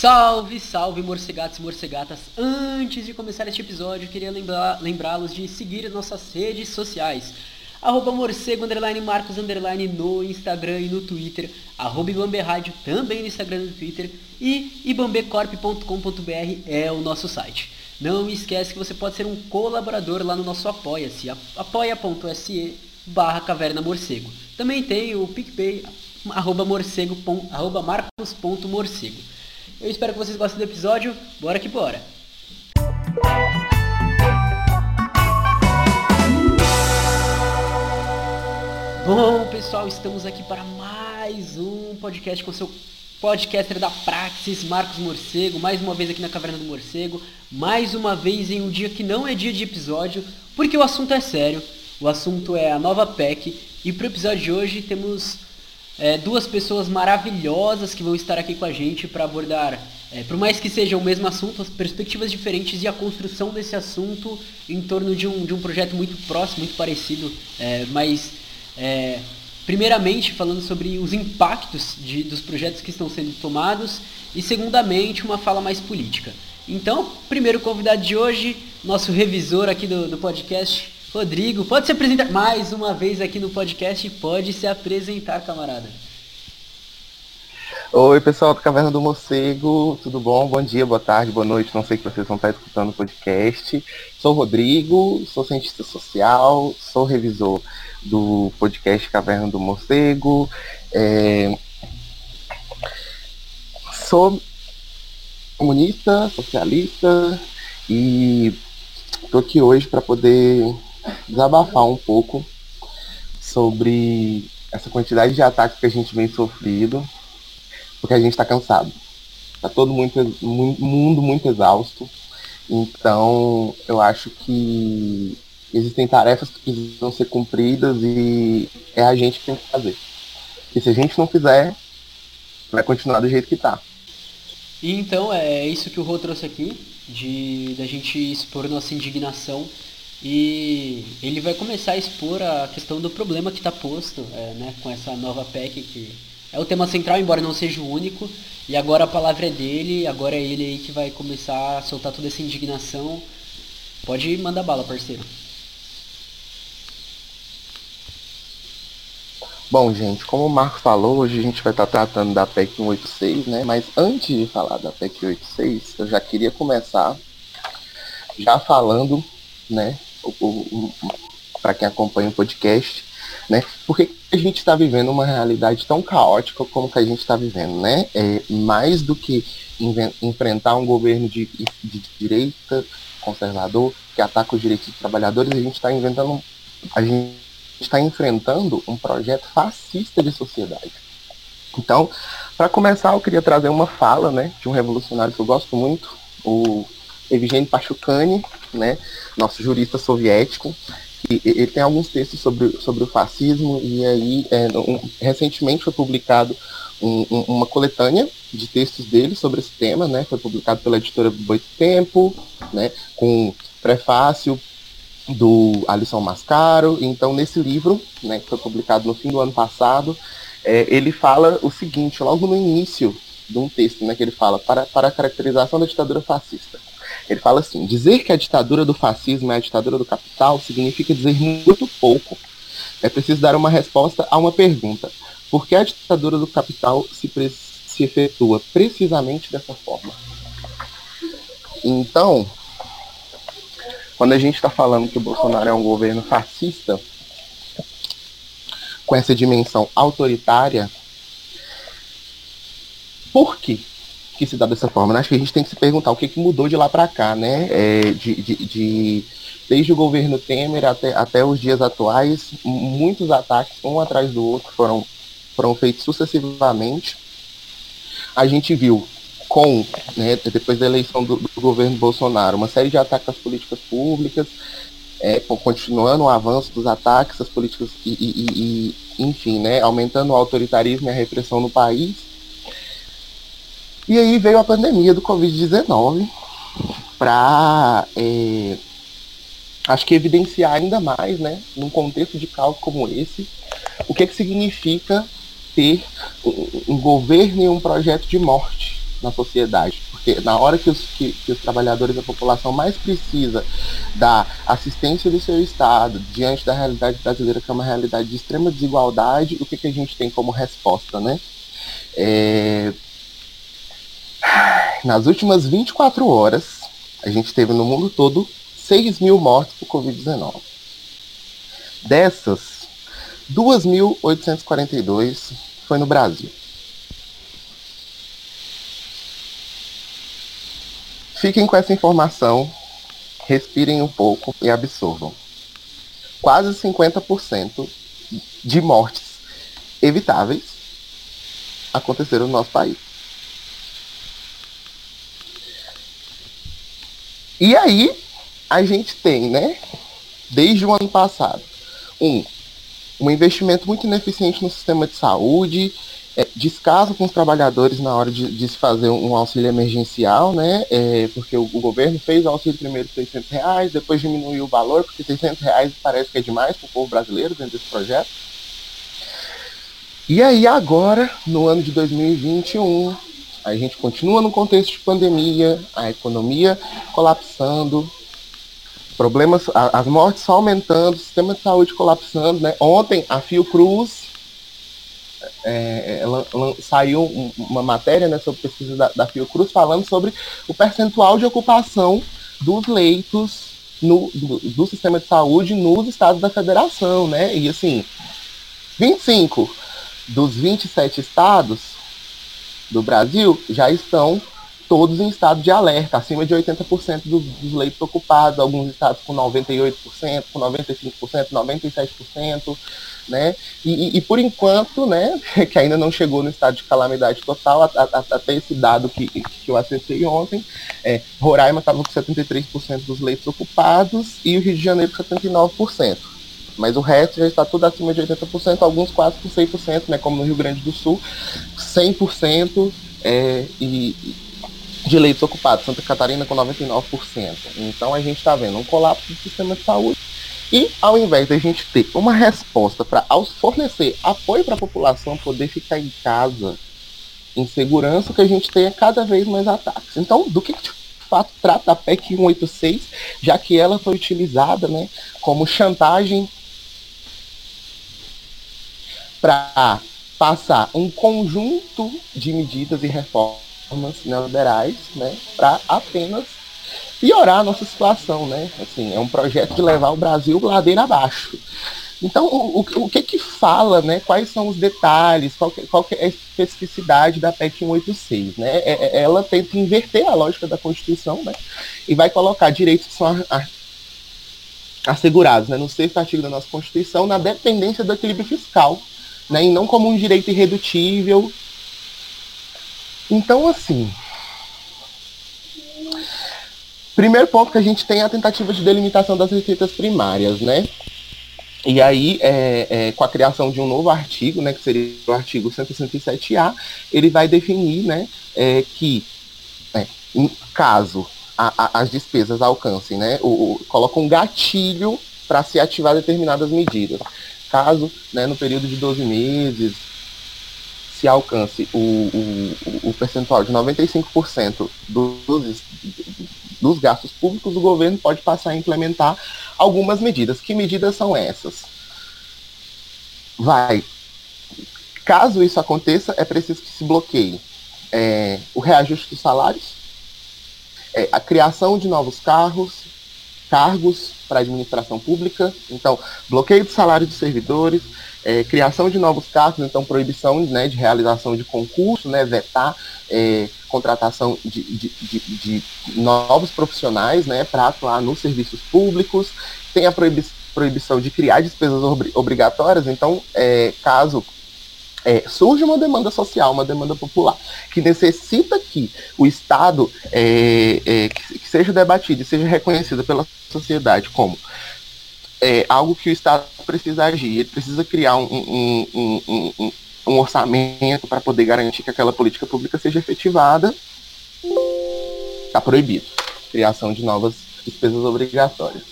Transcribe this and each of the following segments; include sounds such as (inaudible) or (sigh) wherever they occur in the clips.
Salve, salve morcegatos e morcegatas! Antes de começar este episódio, queria lembrá-los de seguir nossas redes sociais. Arroba morcego, underline, marcos, underline, no Instagram e no Twitter. Arroba Ibambe Rádio, também no Instagram e no Twitter. E ibambecorp.com.br é o nosso site. Não esquece que você pode ser um colaborador lá no nosso Apoia-se, apoia.se barra caverna morcego. Também tem o PicPay, arroba morcego, arroba marcos.morcego. Eu espero que vocês gostem do episódio. Bora que bora! Bom, pessoal, estamos aqui para mais um podcast com seu podcaster da Praxis, Marcos Morcego, mais uma vez aqui na Caverna do Morcego, mais uma vez em um dia que não é dia de episódio, porque o assunto é sério, o assunto é a nova PEC, e para o episódio de hoje temos é, duas pessoas maravilhosas que vão estar aqui com a gente para abordar, é, por mais que seja o mesmo assunto, as perspectivas diferentes e a construção desse assunto em torno de um, de um projeto muito próximo, muito parecido, é, mas é, primeiramente falando sobre os impactos de, dos projetos que estão sendo tomados e segundamente uma fala mais política. Então, primeiro convidado de hoje, nosso revisor aqui do, do podcast, Rodrigo, pode se apresentar mais uma vez aqui no podcast, pode se apresentar, camarada. Oi, pessoal do Caverna do Morcego, tudo bom? Bom dia, boa tarde, boa noite, não sei que vocês vão estar escutando o podcast. Sou Rodrigo, sou cientista social, sou revisor do podcast Caverna do Morcego, é... sou comunista, socialista e estou aqui hoje para poder desabafar um pouco sobre essa quantidade de ataques que a gente vem sofrendo, porque a gente está cansado. Está todo muito, mundo muito exausto. Então, eu acho que existem tarefas que precisam ser cumpridas e é a gente que tem que fazer. E se a gente não fizer, vai continuar do jeito que está. E então é isso que o Rô trouxe aqui, de da gente expor nossa indignação e ele vai começar a expor a questão do problema que está posto é, né, com essa nova PEC, que é o tema central, embora não seja o único. E agora a palavra é dele, agora é ele aí que vai começar a soltar toda essa indignação. Pode mandar bala, parceiro. Bom, gente, como o Marco falou, hoje a gente vai estar tá tratando da PEC 186, né? Mas antes de falar da PEC 186, eu já queria começar já falando, né, para quem acompanha o podcast, né? Por que a gente está vivendo uma realidade tão caótica como que a gente está vivendo, né? É, mais do que enfrentar um governo de, de, direita conservador que ataca os direitos dos trabalhadores, a gente está inventando, a gente está enfrentando um projeto fascista de sociedade. Então, para começar, eu queria trazer uma fala, né, de um revolucionário que eu gosto muito, o Evgeny Pachukhany, né, nosso jurista soviético, e ele tem alguns textos sobre, sobre o fascismo e aí é, um, recentemente foi publicado um, um, uma coletânea de textos dele sobre esse tema, né, foi publicado pela editora Boitempo, né, com prefácio do Alisson Mascaro. Então, nesse livro, né, que foi publicado no fim do ano passado, é, ele fala o seguinte, logo no início de um texto, né, que ele fala para, para a caracterização da ditadura fascista. Ele fala assim: dizer que a ditadura do fascismo é a ditadura do capital significa dizer muito pouco. É preciso dar uma resposta a uma pergunta: por que a ditadura do capital se, se efetua precisamente dessa forma? Então, quando a gente está falando que o Bolsonaro é um governo fascista, com essa dimensão autoritária, por quê? Que se dá dessa forma. Né? Acho que a gente tem que se perguntar o que, que mudou de lá para cá, né? É, de, de, de, desde o governo Temer até, até os dias atuais, muitos ataques, um atrás do outro, foram, foram feitos sucessivamente. A gente viu com, né, depois da eleição do, do, governo Bolsonaro, uma série de ataques às políticas públicas, é, continuando o avanço dos ataques às políticas e, e, e, enfim, né, aumentando o autoritarismo e a repressão no país. E aí veio a pandemia do Covid-19 para, é, acho que evidenciar ainda mais, né, num contexto de caos como esse, o que, que significa ter um governo e um projeto de morte na sociedade. Porque na hora que os, que, que os trabalhadores da população mais precisa da assistência do seu Estado diante da realidade brasileira, que é uma realidade de extrema desigualdade, o que, que a gente tem como resposta, né? É... Nas últimas 24 horas, a gente teve no mundo todo 6 mil mortes por Covid-19. Dessas, 2.842 foi no Brasil. Fiquem com essa informação, respirem um pouco e absorvam. Quase 50% de mortes evitáveis aconteceram no nosso país. E aí, a gente tem, né, desde o ano passado, um, um investimento muito ineficiente no sistema de saúde, é, descaso com os trabalhadores na hora de, de se fazer um auxílio emergencial, né? É, porque o, o, governo fez o auxílio primeiro de 600 reais, depois diminuiu o valor, porque 600 reais parece que é demais para o povo brasileiro dentro desse projeto. E aí agora, no ano de 2021, a gente continua no contexto de pandemia, a economia colapsando, problemas, as mortes só aumentando, o sistema de saúde colapsando, né? Ontem a Fiocruz é, ela, ela, saiu uma matéria né, sobre pesquisa da, da Fiocruz falando sobre o percentual de ocupação dos leitos no, do, do, sistema de saúde nos estados da federação, né? E assim, 25 dos 27 estados do Brasil já estão todos em estado de alerta, acima de 80% dos, dos leitos ocupados, alguns estados com 98%, com 95%, 97% né? E, e, por enquanto, né, (laughs) que ainda não chegou no estado de calamidade total, até esse dado que, que eu acessei ontem, é, Roraima estava com 73% dos leitos ocupados e o Rio de Janeiro com 79%. Mas o resto já está tudo acima de 80%, alguns quase com 100%, né, como no Rio Grande do Sul, 100% é, e, de leitos ocupados, Santa Catarina com 99%. Então a gente está vendo um colapso do sistema de saúde e ao invés da gente ter uma resposta para fornecer apoio para a população poder ficar em casa em segurança, que a gente é cada vez mais ataques. Então, do que, de fato trata a PEC 186, já que ela foi utilizada né, como chantagem para passar um conjunto de medidas e reformas neoliberais né, para apenas piorar a nossa situação, né? Assim, é um projeto de levar o Brasil ladeira abaixo. Então, o, o, que que fala, né? Quais são os detalhes, qual que, qual que é a especificidade da PEC 186, né? É, é, ela tenta inverter a lógica da Constituição, né? E vai colocar direitos que são a, a, assegurados, né? No sexto artigo da nossa Constituição, na dependência do equilíbrio fiscal, né? E não como um direito irredutível. Então, assim, Primeiro ponto que a gente tem é a tentativa de delimitação das receitas primárias, né? E aí, é, é, com a criação de um novo artigo, né, que seria o artigo 167A, ele vai definir né, é, que, é, caso a, a, as despesas alcancem, né, o, o, coloca um gatilho para se ativar determinadas medidas. Caso, né, no período de 12 meses, se alcance o, o, o percentual de 95% dos, dos gastos públicos, o governo pode passar a implementar algumas medidas. Que medidas são essas? Vai. Caso isso aconteça, é preciso que se bloqueie é, o reajuste dos salários, é, a criação de novos carros, cargos para a administração pública, então bloqueio do salário dos servidores, é, criação de novos cargos, então proibição né, de realização de concurso, né, vetar é, contratação de, de, de, de, novos profissionais né, para atuar nos serviços públicos, tem a proibi proibição de criar despesas ob obrigatórias, então, é, caso é, surge uma demanda social, uma demanda popular, que necessita que o Estado é, é, que, seja debatido e seja reconhecido pela sociedade como é, algo que o Estado precisa agir, ele precisa criar um, um, um, um orçamento para poder garantir que aquela política pública seja efetivada, está proibido. Criação de novas despesas obrigatórias.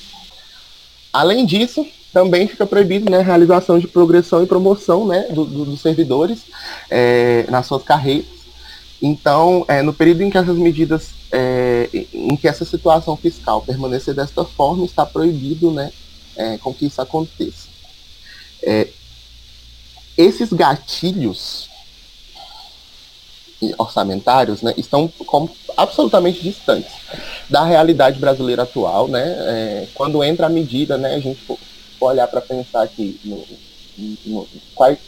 Além disso, também fica proibido né, a realização de progressão e promoção né, do, do, dos servidores é, nas suas carreiras. Então, é, no período em que essas medidas, é, em que essa situação fiscal permanecer desta forma, está proibido né, é, com que isso aconteça. É, esses gatilhos orçamentários né, estão como, absolutamente distantes da realidade brasileira atual. Né, é, quando entra a medida, né, a gente for, olhar para pensar aqui no, no, quais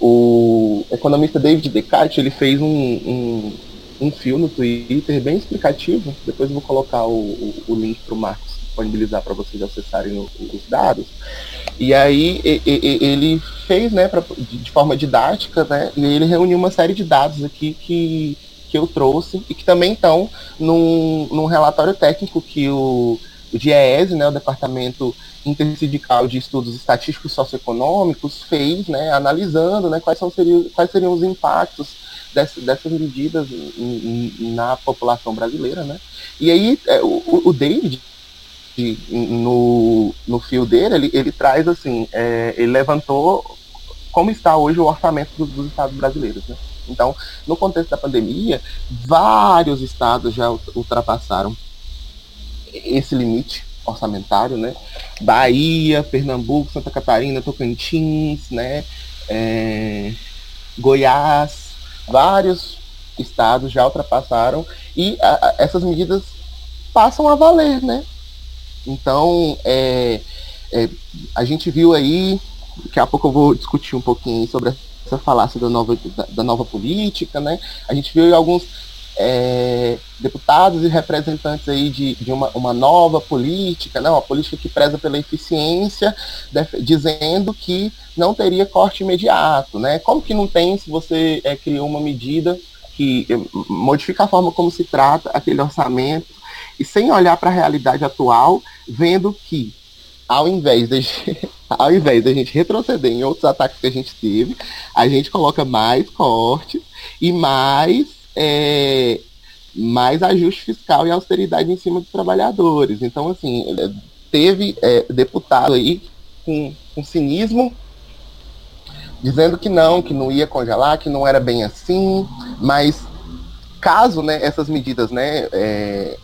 o economista David Descartes ele fez um, um, um fio no Twitter bem explicativo. Depois eu vou colocar o, o, o link para o Marcos disponibilizar para vocês acessarem os dados. E aí ele fez, né, pra, de forma didática, né, e ele reuniu uma série de dados aqui que, que eu trouxe e que também estão num, num relatório técnico que o, o DIEESE, né, o Departamento intersindical de estudos estatísticos socioeconômicos fez, né, analisando né, quais, são, seriam, quais seriam os impactos dessas, dessas medidas na população brasileira. Né? E aí é, o, o David, no, no fio dele, ele, ele traz assim, é, ele levantou como está hoje o orçamento dos, dos estados brasileiros. Né? Então, no contexto da pandemia, vários estados já ultrapassaram esse limite orçamentário, né? Bahia, Pernambuco, Santa Catarina, Tocantins, né? É, Goiás, vários estados já ultrapassaram e a, a, essas medidas passam a valer, né? Então, é, é, a gente viu aí, daqui a pouco eu vou discutir um pouquinho sobre essa falácia da nova, da, da nova política, né? A gente viu alguns é, deputados e representantes aí de, de uma, uma, nova política, né, uma política que preza pela eficiência, dizendo que não teria corte imediato. Né? Como que não tem se você é, criou uma medida que modifica a forma como se trata aquele orçamento e sem olhar para a realidade atual, vendo que ao invés de (laughs) ao invés de gente retroceder em outros ataques que a gente teve, a gente coloca mais cortes e mais é, mais ajuste fiscal e austeridade em cima dos trabalhadores. Então, assim, teve é, deputado aí com, com cinismo dizendo que não, que não ia congelar, que não era bem assim, mas caso né, essas medidas, né, é,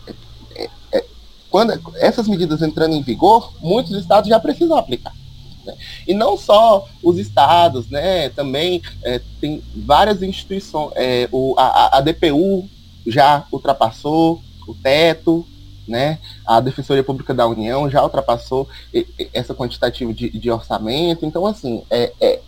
é, é quando essas medidas entrando em vigor, muitos estados já precisam aplicar. Né? E não só os estados, né? Também é, tem várias instituições. É, o, a, a DPU já ultrapassou o teto, né? A Defensoria Pública da União já ultrapassou essa quantitativa de, de orçamento. Então, assim, é, é,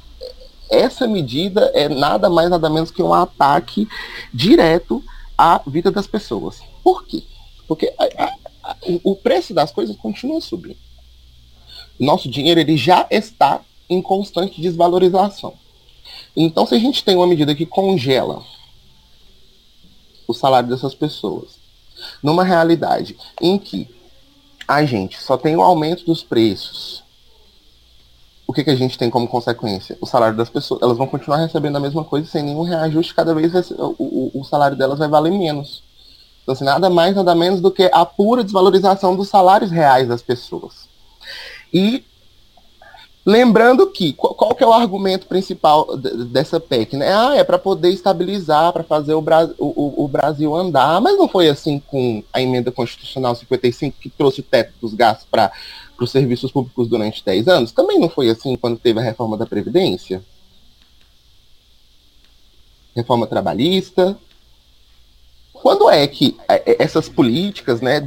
essa medida é nada mais nada menos que um ataque direto à vida das pessoas. Por quê? Porque a, a, a, o preço das coisas continua subindo nosso dinheiro ele já está em constante desvalorização. Então, se a gente tem uma medida que congela o salário dessas pessoas, numa realidade em que a gente só tem o aumento dos preços, o que, que a gente tem como consequência? O salário das pessoas. Elas vão continuar recebendo a mesma coisa sem nenhum reajuste, cada vez o, o, salário delas vai valer menos. Então, assim, nada mais, nada menos do que a pura desvalorização dos salários reais das pessoas. E lembrando que, qual, que é o argumento principal dessa PEC? Né? Ah, é para poder estabilizar, para fazer o, Bra o, o, Brasil andar, mas não foi assim com a emenda constitucional 55 que trouxe o teto dos gastos para os serviços públicos durante 10 anos? Também não foi assim quando teve a reforma da Previdência? Reforma trabalhista, quando é que é, é, essas políticas, né,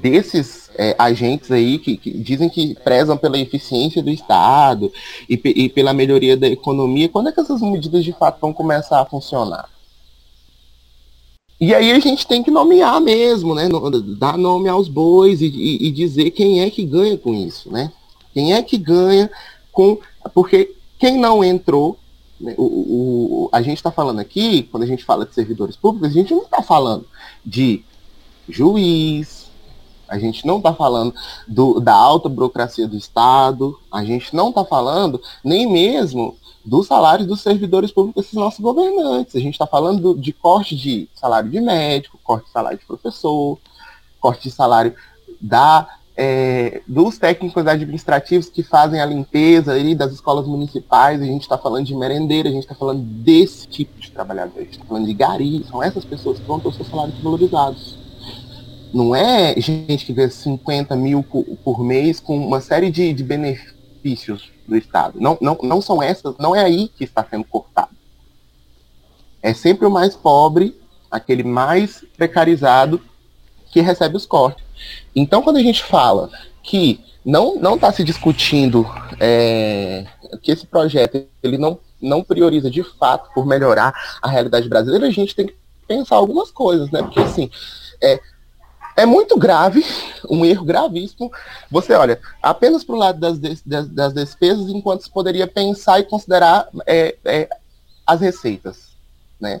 desses é, agentes aí que, que, dizem que prezam pela eficiência do Estado e, e, pela melhoria da economia, quando é que essas medidas de fato vão começar a funcionar? E aí a gente tem que nomear mesmo, né, dar nome aos bois e, e, e dizer quem é que ganha com isso, né? Quem é que ganha com. Porque quem não entrou o, o, a gente está falando aqui, quando a gente fala de servidores públicos, a gente não está falando de juiz, a gente não está falando do, da alta burocracia do Estado, a gente não está falando nem mesmo dos salários dos servidores públicos desses nossos governantes. A gente está falando do, de corte de salário de médico, corte de salário de professor, corte de salário da é, dos técnicos administrativos que fazem a limpeza aí das escolas municipais, a gente está falando de merendeira, a gente está falando desse tipo de trabalhador, a gente está falando de gari, são essas pessoas que vão ter os seus salários valorizados. Não é gente que ganha 50 mil por, por mês com uma série de, de benefícios do Estado. Não, não, não são essas, não é aí que está sendo cortado. É sempre o mais pobre, aquele mais precarizado, que recebe os cortes. Então, quando a gente fala que não não está se discutindo é, que esse projeto ele não, não prioriza de fato por melhorar a realidade brasileira, a gente tem que pensar algumas coisas, né? Porque assim, é, é muito grave, um erro gravíssimo. Você olha apenas para o lado das, das, das, despesas, enquanto se poderia pensar e considerar é, é, as receitas, né?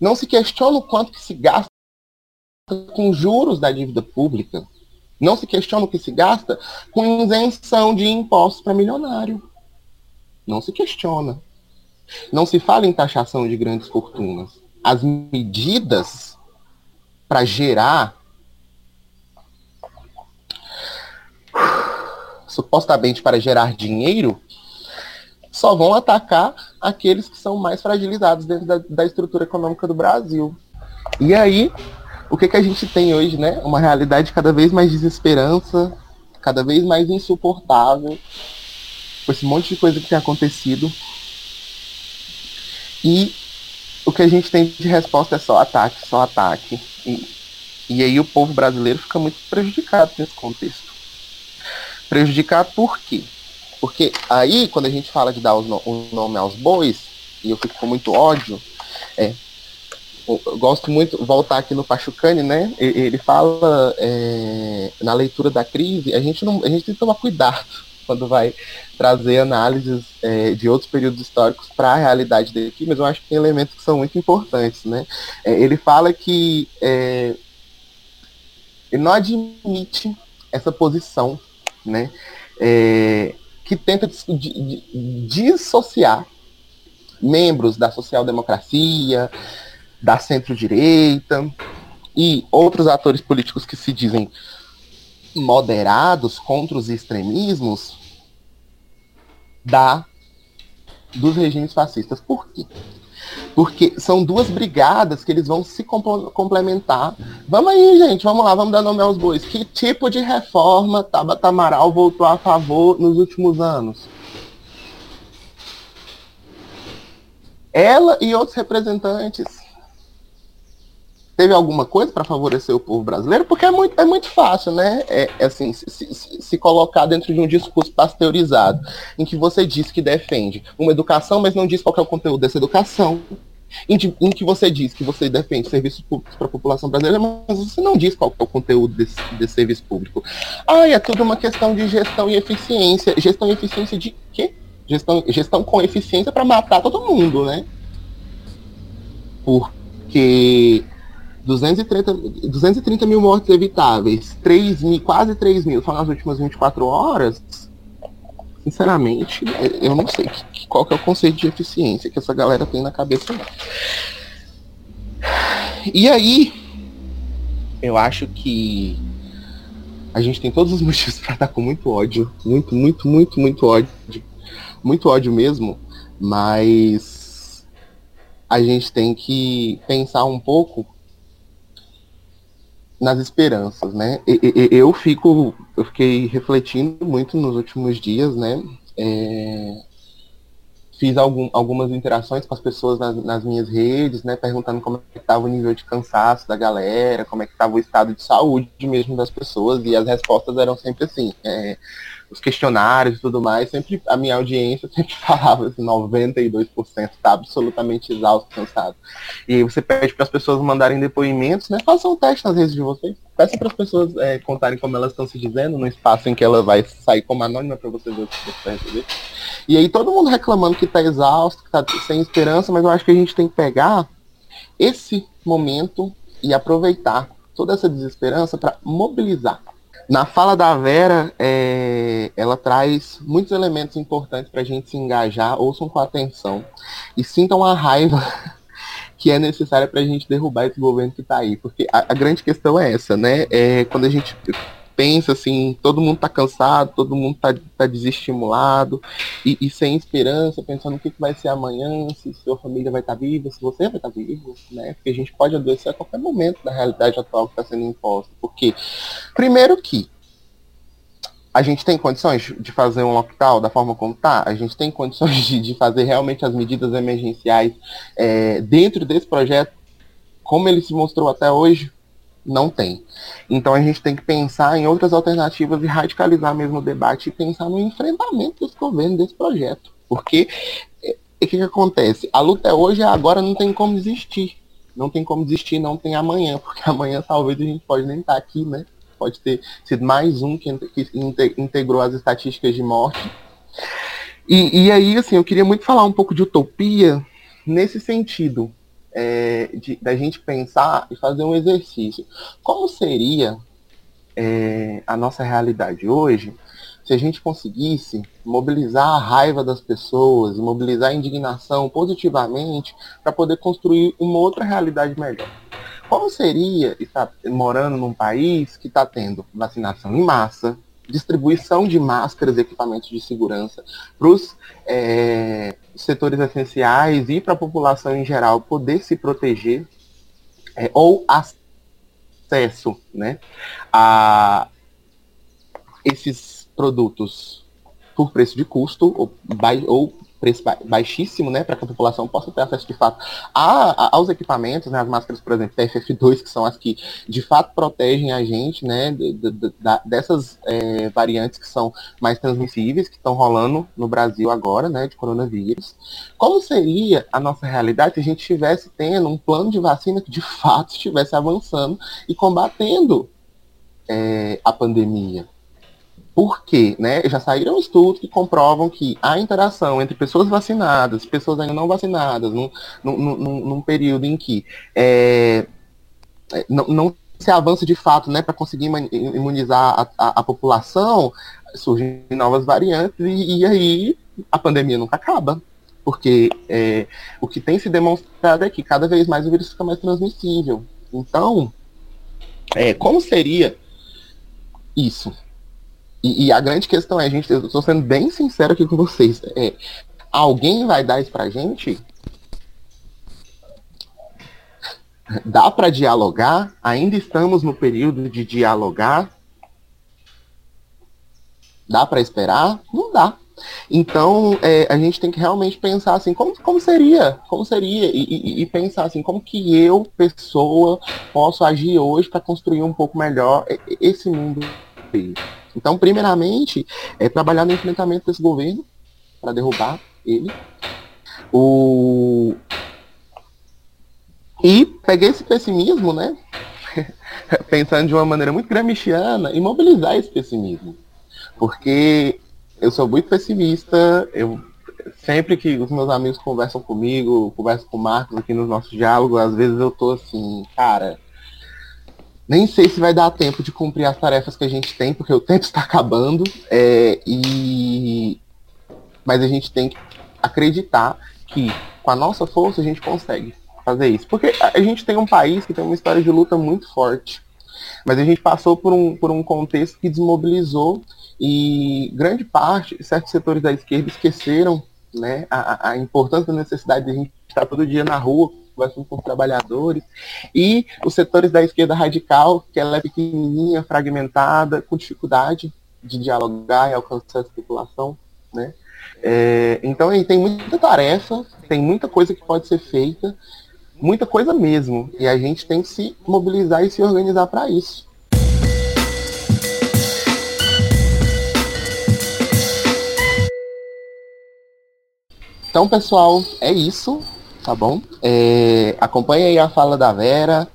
Não se questiona o quanto que se gasta com juros da dívida pública. Não se questiona o que se gasta com isenção de impostos para milionário. Não se questiona. Não se fala em taxação de grandes fortunas. As medidas para gerar supostamente para gerar dinheiro só vão atacar aqueles que são mais fragilizados dentro da, da estrutura econômica do Brasil. E aí, o que, que a gente tem hoje, né? Uma realidade cada vez mais desesperança, cada vez mais insuportável, com esse monte de coisa que tem acontecido. E o que a gente tem de resposta é só ataque, só ataque. E, e aí o povo brasileiro fica muito prejudicado nesse contexto. Prejudicado por quê? Porque aí, quando a gente fala de dar o no, nome aos bois, e eu fico com muito ódio, é, gosto muito, voltar aqui no Pachucani, né? Ele fala é, na leitura da crise, a gente, não, a gente tem que tomar cuidado (laughs) quando vai trazer análises é, de outros períodos históricos para a realidade dele aqui, mas eu acho que tem elementos que são muito importantes, né? É, ele fala que é, ele não admite essa posição, né? É, que tenta dissociar membros da social-democracia, da centro-direita e outros atores políticos que se dizem moderados contra os extremismos da dos regimes fascistas. Por quê? Porque são duas brigadas que eles vão se complementar. Vamos aí, gente, vamos lá, vamos dar nome aos bois. Que tipo de reforma Tabata Amaral voltou a favor nos últimos anos? Ela e outros representantes teve alguma coisa para favorecer o povo brasileiro? Porque é muito, é muito fácil, né? É, é assim, se, se, se, colocar dentro de um discurso pasteurizado, em que você diz que defende uma educação, mas não diz qual é o conteúdo dessa educação. Em, de, em que você diz que você defende serviços públicos para a população brasileira, mas você não diz qual é o conteúdo desse, desse serviço público. Ah, é tudo uma questão de gestão e eficiência. Gestão e eficiência de quê? Gestão, gestão com eficiência para matar todo mundo, né? Porque 230, 230 mil mortes evitáveis, 3 mil, quase 3 mil só nas últimas 24 horas, sinceramente, eu não sei qual que é o conceito de eficiência que essa galera tem na cabeça. E aí, eu acho que a gente tem todos os (laughs) motivos para estar com muito ódio, muito, muito, muito, muito ódio, muito ódio mesmo, mas a gente tem que pensar um pouco nas esperanças, né? Eu fico, eu fiquei refletindo muito nos últimos dias, né? É, fiz algum, algumas interações com as pessoas nas, nas, minhas redes, né? Perguntando como é estava o nível de cansaço da galera, como é que estava o estado de saúde mesmo das pessoas, e as respostas eram sempre assim. É, os questionários e tudo mais, sempre a minha audiência sempre (laughs) falava assim, 92% está absolutamente exausto, cansado. E você pede para as pessoas mandarem depoimentos, né? Façam um teste nas redes de vocês. Peça para as pessoas é, contarem como elas estão se dizendo, no espaço em que ela vai sair como anônima para você ver o que você vai receber. E aí todo mundo reclamando que está exausto, que está sem esperança, mas eu acho que a gente tem que pegar esse momento e aproveitar toda essa desesperança para mobilizar na fala da Vera, é, ela traz muitos elementos importantes para a gente se engajar, ouçam com atenção e sintam a raiva (laughs) que é necessária para a gente derrubar esse governo que está aí. Porque a, a, grande questão é essa, né? É, quando a gente pensa assim, todo mundo tá cansado, todo mundo tá, tá desestimulado e, e sem esperança, pensando o que, que vai ser amanhã, se sua família vai estar tá viva, se você vai estar tá vivo, né? Porque a gente pode adoecer a qualquer momento da realidade atual que está sendo imposta. Porque, primeiro que a gente tem condições de fazer um lockdown da forma como está? A gente tem condições de, de fazer realmente as medidas emergenciais é, dentro desse projeto, como ele se mostrou até hoje? Não tem. Então a gente tem que pensar em outras alternativas e radicalizar mesmo o debate e pensar no enfrentamento desse governo, desse projeto. Porque é, o que, que acontece? A luta é hoje e agora não tem como desistir. Não tem como desistir, não tem amanhã, (laughs) porque amanhã talvez a gente pode nem estar tá aqui, né? Pode ter sido mais um que integrou as estatísticas de morte. E, e aí, assim, eu queria muito falar um pouco de utopia nesse sentido é, de, da gente pensar e fazer um exercício. Como seria é, a nossa realidade hoje se a gente conseguisse mobilizar a raiva das pessoas, mobilizar a indignação positivamente para poder construir uma outra realidade melhor? Como seria estar morando num país que está tendo vacinação em massa, distribuição de máscaras e equipamentos de segurança para os é, setores essenciais e para a população em geral poder se proteger é, ou acesso né, a esses produtos por preço de custo ou, ou preço baixíssimo, né, para que a população possa ter acesso de fato a, a, aos equipamentos, né, as máscaras, por exemplo, TFF2, que são as que de fato protegem a gente, né, de, de, de, dessas é, variantes que são mais transmissíveis, que estão rolando no Brasil agora, né, de coronavírus. Como seria a nossa realidade se a gente estivesse tendo um plano de vacina que de fato estivesse avançando e combatendo é, a pandemia? Porque, né, já saíram estudos que comprovam que a interação entre pessoas vacinadas e pessoas ainda não vacinadas, num, num, num, num período em que é, é não, não, se avança de fato né, para conseguir imunizar a, a, a, população, surgem novas variantes e, e, aí a pandemia nunca acaba. Porque é, o que tem se demonstrado é que cada vez mais o vírus fica mais transmissível. Então, é, como seria isso? E, e, a grande questão é, gente, eu estou sendo bem sincero aqui com vocês. É, alguém vai dar isso pra gente? Dá para dialogar? Ainda estamos no período de dialogar? Dá para esperar? Não dá. Então, é, a gente tem que realmente pensar assim, como, como seria? Como seria? E, e, e pensar assim, como que eu, pessoa, posso agir hoje para construir um pouco melhor esse mundo. Então, primeiramente, é trabalhar no enfrentamento desse governo para derrubar ele. O... E peguei esse pessimismo, né? (laughs) Pensando de uma maneira muito gramsciana e mobilizar esse pessimismo. Porque eu sou muito pessimista, eu sempre que os meus amigos conversam comigo, conversam com o Marcos aqui nos nossos diálogos, às vezes eu tô assim, cara, nem sei se vai dar tempo de cumprir as tarefas que a gente tem, porque o tempo está acabando. É, e... Mas a gente tem que acreditar que com a nossa força a gente consegue fazer isso. Porque a gente tem um país que tem uma história de luta muito forte. Mas a gente passou por um, por um contexto que desmobilizou e grande parte, certos setores da esquerda esqueceram né, a, a importância da necessidade de a gente estar todo dia na rua conversando com trabalhadores, e os setores da esquerda radical, que ela é pequenininha, fragmentada, com dificuldade de dialogar e alcançar essa população, né? É, então tem muita tarefa, tem muita coisa que pode ser feita, muita coisa mesmo, e a gente tem que se mobilizar e se organizar para isso. Então, pessoal, é isso tá bom? É, acompanhe aí a fala da Vera.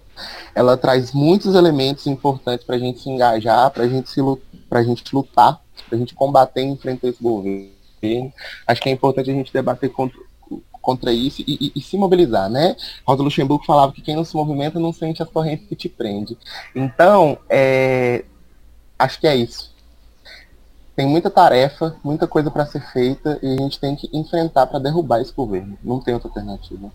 Ela traz muitos elementos importantes para a gente se engajar, para gente se a gente lutar, para a gente combater e enfrentar esse governo. Acho que é importante a gente debater contra, contra isso e, e, e, se mobilizar, né? Rosa Luxemburgo falava que quem não se movimenta não sente as correntes que te prende. Então, é, acho que é isso tem muita tarefa, muita coisa para ser feita e a gente tem que enfrentar para derrubar esse governo. Não tem outra alternativa.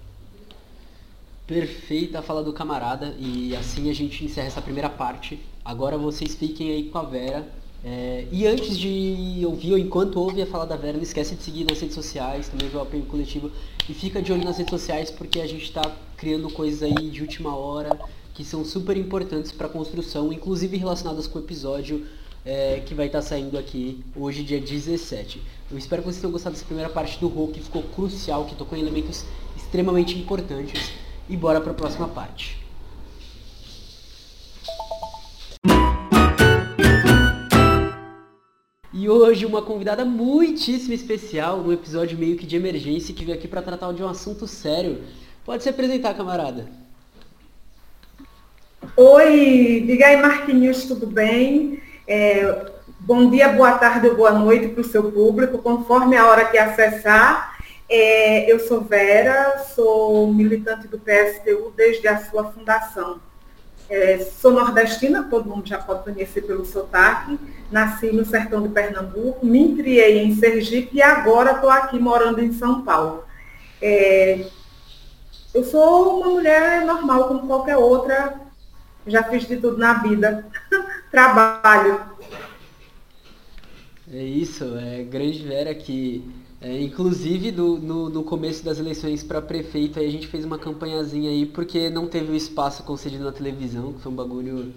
Perfeita a fala do camarada e assim a gente encerra essa primeira parte. Agora vocês fiquem aí com a Vera. É, e antes de ouvir, ou enquanto ouve a fala da Vera, não esquece de seguir nas redes sociais, também ver o apoio coletivo. E fica de olho nas redes sociais porque a gente está criando coisas aí de última hora que são super importantes para a construção, inclusive relacionadas com o episódio é, que vai estar tá saindo aqui hoje, dia 17. Eu espero que vocês tenham gostado dessa primeira parte do Rô, que ficou crucial, que tocou em elementos extremamente importantes. E bora para a próxima parte. E hoje uma convidada muitíssimo especial, num episódio meio que de emergência, que veio aqui para tratar de um assunto sério. Pode se apresentar, camarada. Oi, diga aí Marquinhos, tudo bem? É, bom dia, boa tarde ou boa noite para o seu público, conforme a hora que acessar. É, eu sou Vera, sou militante do PSTU desde a sua fundação. É, sou nordestina, todo mundo já pode conhecer pelo sotaque. Nasci no sertão de Pernambuco, me criei em Sergipe e agora estou aqui morando em São Paulo. É, eu sou uma mulher normal como qualquer outra, já fiz de tudo na vida. (laughs) Trabalho. É isso, é grande Vera que é, inclusive, do, no, no, começo das eleições para prefeito, aí a gente fez uma campanhazinha aí, porque não teve o espaço concedido na televisão, que foi um bagulho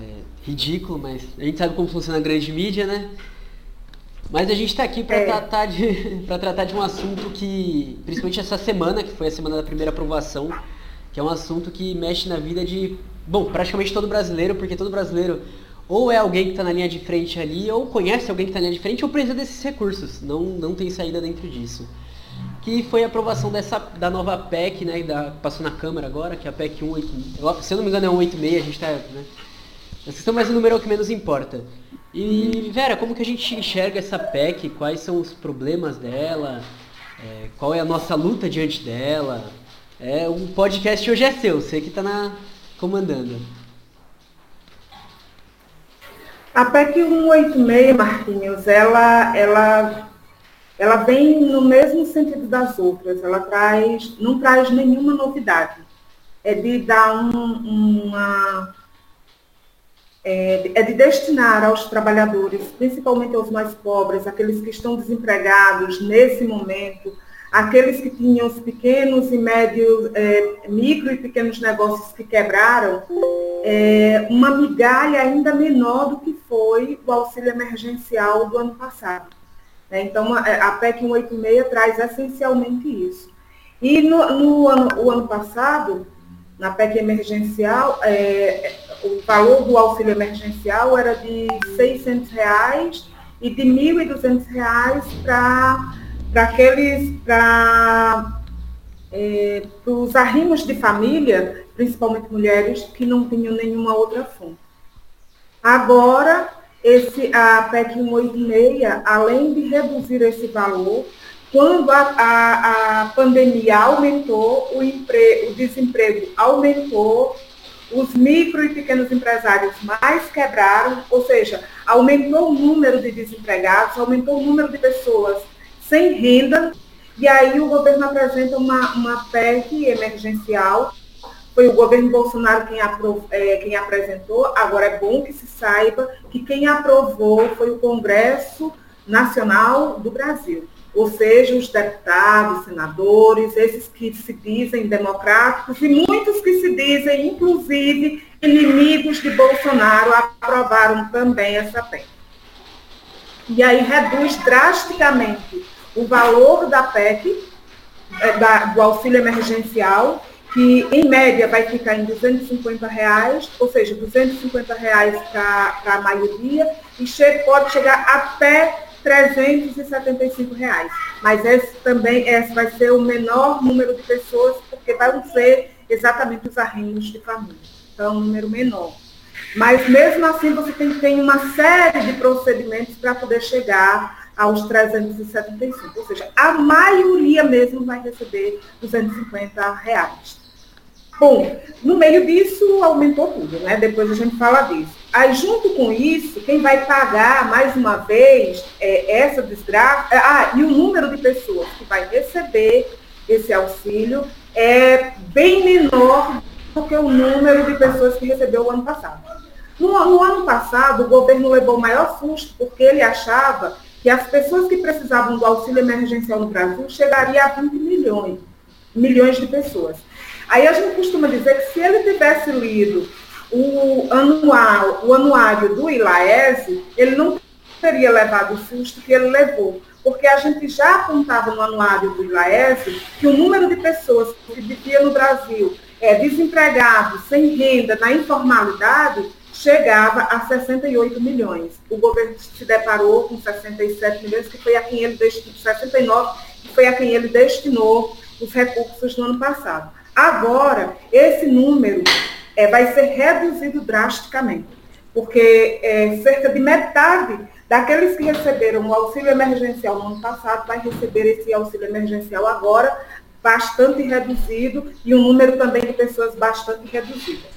é, ridículo, mas a gente sabe como funciona a grande mídia, né? Mas a gente está aqui para é. tratar, de, (laughs) tratar de um assunto que, principalmente essa semana, que foi a semana da primeira aprovação, que é um assunto que mexe na vida de, bom, praticamente todo brasileiro, porque todo brasileiro ou é alguém que está na linha de frente ali, ou conhece alguém que está na linha de frente, ou precisa desses recursos. Não, não tem saída dentro disso. Que foi a aprovação dessa, da nova PEC, né, da, passou na Câmara agora, que é a PEC 186. Se eu não me engano é 186, a gente está... Né, essa questão mais o número é o que menos importa. E, Vera, como que a gente enxerga essa PEC? Quais são os problemas dela? É, qual é a nossa luta diante dela? É, o podcast hoje é seu, você que está comandando. A PEC 186, Marquinhos, ela, ela, ela vem no mesmo sentido das outras. Ela traz, não traz nenhuma novidade. É de dar um, uma. É, é de destinar aos trabalhadores, principalmente aos mais pobres, aqueles que estão desempregados nesse momento, aqueles que tinham os pequenos e médios, é, micro e pequenos negócios que quebraram, é, uma migalha ainda menor do que foi o auxílio emergencial do ano passado. É, então, a, a PEC 186 traz essencialmente isso. E no, no ano, o ano passado, na PEC emergencial, é, o valor do auxílio emergencial era de 600 reais e de R$ 1.200 para para aqueles, para é, os arrimos de família, principalmente mulheres, que não tinham nenhuma outra fonte. Agora, esse, a PEC 186, além de reduzir esse valor, quando a, a, a pandemia aumentou, o, empre, o desemprego aumentou, os micro e pequenos empresários mais quebraram, ou seja, aumentou o número de desempregados, aumentou o número de pessoas sem renda, e aí o governo apresenta uma, uma PEC emergencial. Foi o governo Bolsonaro quem, aprov, é, quem apresentou, agora é bom que se saiba que quem aprovou foi o Congresso Nacional do Brasil. Ou seja, os deputados, senadores, esses que se dizem democráticos e muitos que se dizem, inclusive, inimigos de Bolsonaro, aprovaram também essa PEC. E aí reduz drasticamente o valor da PEC, é, da, do auxílio emergencial, que em média vai ficar em 250 reais, ou seja, 250 reais para a maioria, e che pode chegar até 375 reais. Mas esse também esse vai ser o menor número de pessoas, porque vai ser exatamente os arrendos de família. Então, é um número menor. Mas mesmo assim você tem, tem uma série de procedimentos para poder chegar aos 375. Ou seja, a maioria mesmo vai receber 250 reais. Bom, no meio disso aumentou tudo, né? Depois a gente fala disso. Aí, junto com isso, quem vai pagar mais uma vez é, essa desgraça. É, ah, e o número de pessoas que vai receber esse auxílio é bem menor do que o número de pessoas que recebeu o ano passado. No, no ano passado, o governo levou o maior susto porque ele achava que as pessoas que precisavam do auxílio emergencial no Brasil chegaria a 20 milhões, milhões de pessoas. Aí a gente costuma dizer que se ele tivesse lido o anual, o anuário do ILAESE, ele não teria levado o susto que ele levou, porque a gente já apontava no anuário do ILAESE que o número de pessoas que viviam no Brasil é, desempregados, sem renda, na informalidade, chegava a 68 milhões. O governo se deparou com 67 milhões, que foi a quem ele destinou, 69, que foi a quem ele destinou os recursos no ano passado. Agora, esse número é, vai ser reduzido drasticamente, porque é, cerca de metade daqueles que receberam o auxílio emergencial no ano passado vai receber esse auxílio emergencial agora, bastante reduzido, e um número também de pessoas bastante reduzido.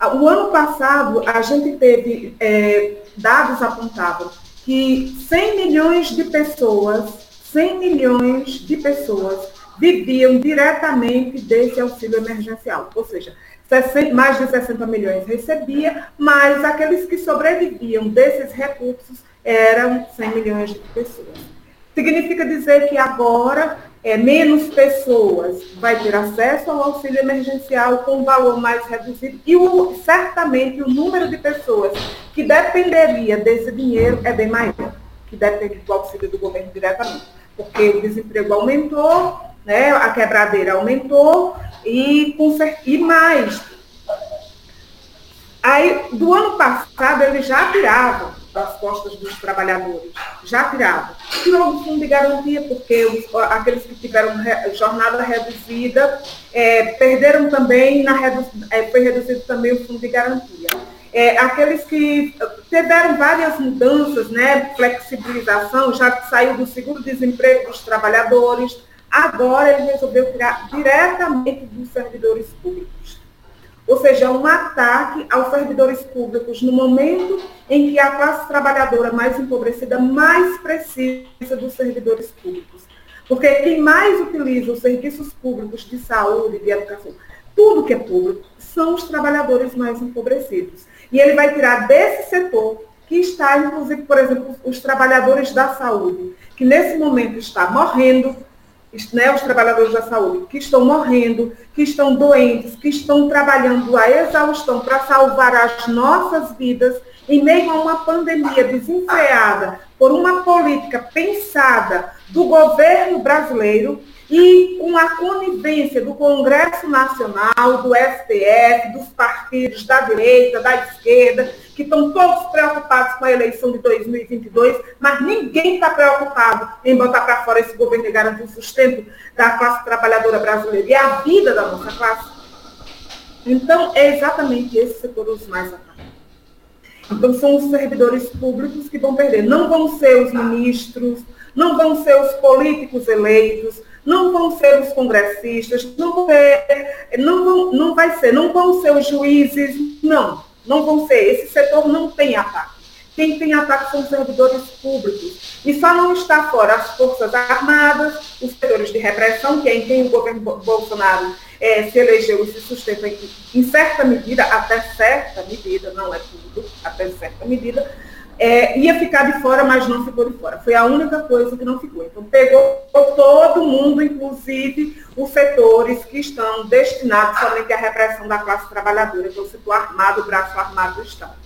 O ano passado, a gente teve, é, dados apontavam que 100 milhões de pessoas, 100 milhões de pessoas viviam diretamente desse auxílio emergencial. Ou seja, 60, mais de 60 milhões recebia, mas aqueles que sobreviviam desses recursos eram 100 milhões de pessoas. Significa dizer que agora é, menos pessoas vai ter acesso ao auxílio emergencial com valor mais reduzido e o, certamente o número de pessoas que dependeria desse dinheiro é bem maior, que depende do auxílio do governo diretamente, porque o desemprego aumentou, né, a quebradeira aumentou e, com, e mais. Aí, do ano passado, ele já tirava das costas dos trabalhadores, já tirava. Tirou do fundo de garantia, porque aqueles que tiveram jornada reduzida é, perderam também, na redu, é, foi reduzido também o fundo de garantia. É, aqueles que tiveram várias mudanças, né, flexibilização, já saiu do seguro-desemprego dos trabalhadores, Agora ele resolveu tirar diretamente dos servidores públicos. Ou seja, um ataque aos servidores públicos no momento em que a classe trabalhadora mais empobrecida mais precisa dos servidores públicos. Porque quem mais utiliza os serviços públicos de saúde, de educação, tudo que é público, são os trabalhadores mais empobrecidos. E ele vai tirar desse setor, que está, inclusive, por exemplo, os trabalhadores da saúde, que nesse momento está morrendo, né, os trabalhadores da saúde, que estão morrendo, que estão doentes, que estão trabalhando a exaustão para salvar as nossas vidas, em meio a uma pandemia desenfreada por uma política pensada do governo brasileiro e com a conivência do Congresso Nacional, do STF, dos partidos da direita, da esquerda, que estão todos preocupados com a eleição de 2022, mas ninguém está preocupado em botar para fora esse governo e garantir o sustento da classe trabalhadora brasileira e a vida da nossa classe. Então, é exatamente esse setor os mais atacados. Então, são os servidores públicos que vão perder. Não vão ser os ministros, não vão ser os políticos eleitos, não vão ser os congressistas, não, vão ser, não, vão, não vai ser, não vão ser os juízes, não, não vão ser. Esse setor não tem ataque. Quem tem ataque são os servidores públicos. E só não está fora as Forças Armadas, os setores de repressão, que é em quem o governo Bolsonaro é, se elegeu e se sustenta em, em certa medida, até certa medida, não é tudo, até certa medida, é, ia ficar de fora, mas não ficou de fora. Foi a única coisa que não ficou. Então, pegou todo mundo, inclusive os setores que estão destinados somente à repressão da classe trabalhadora, que é o setor armado, o braço armado do Estado.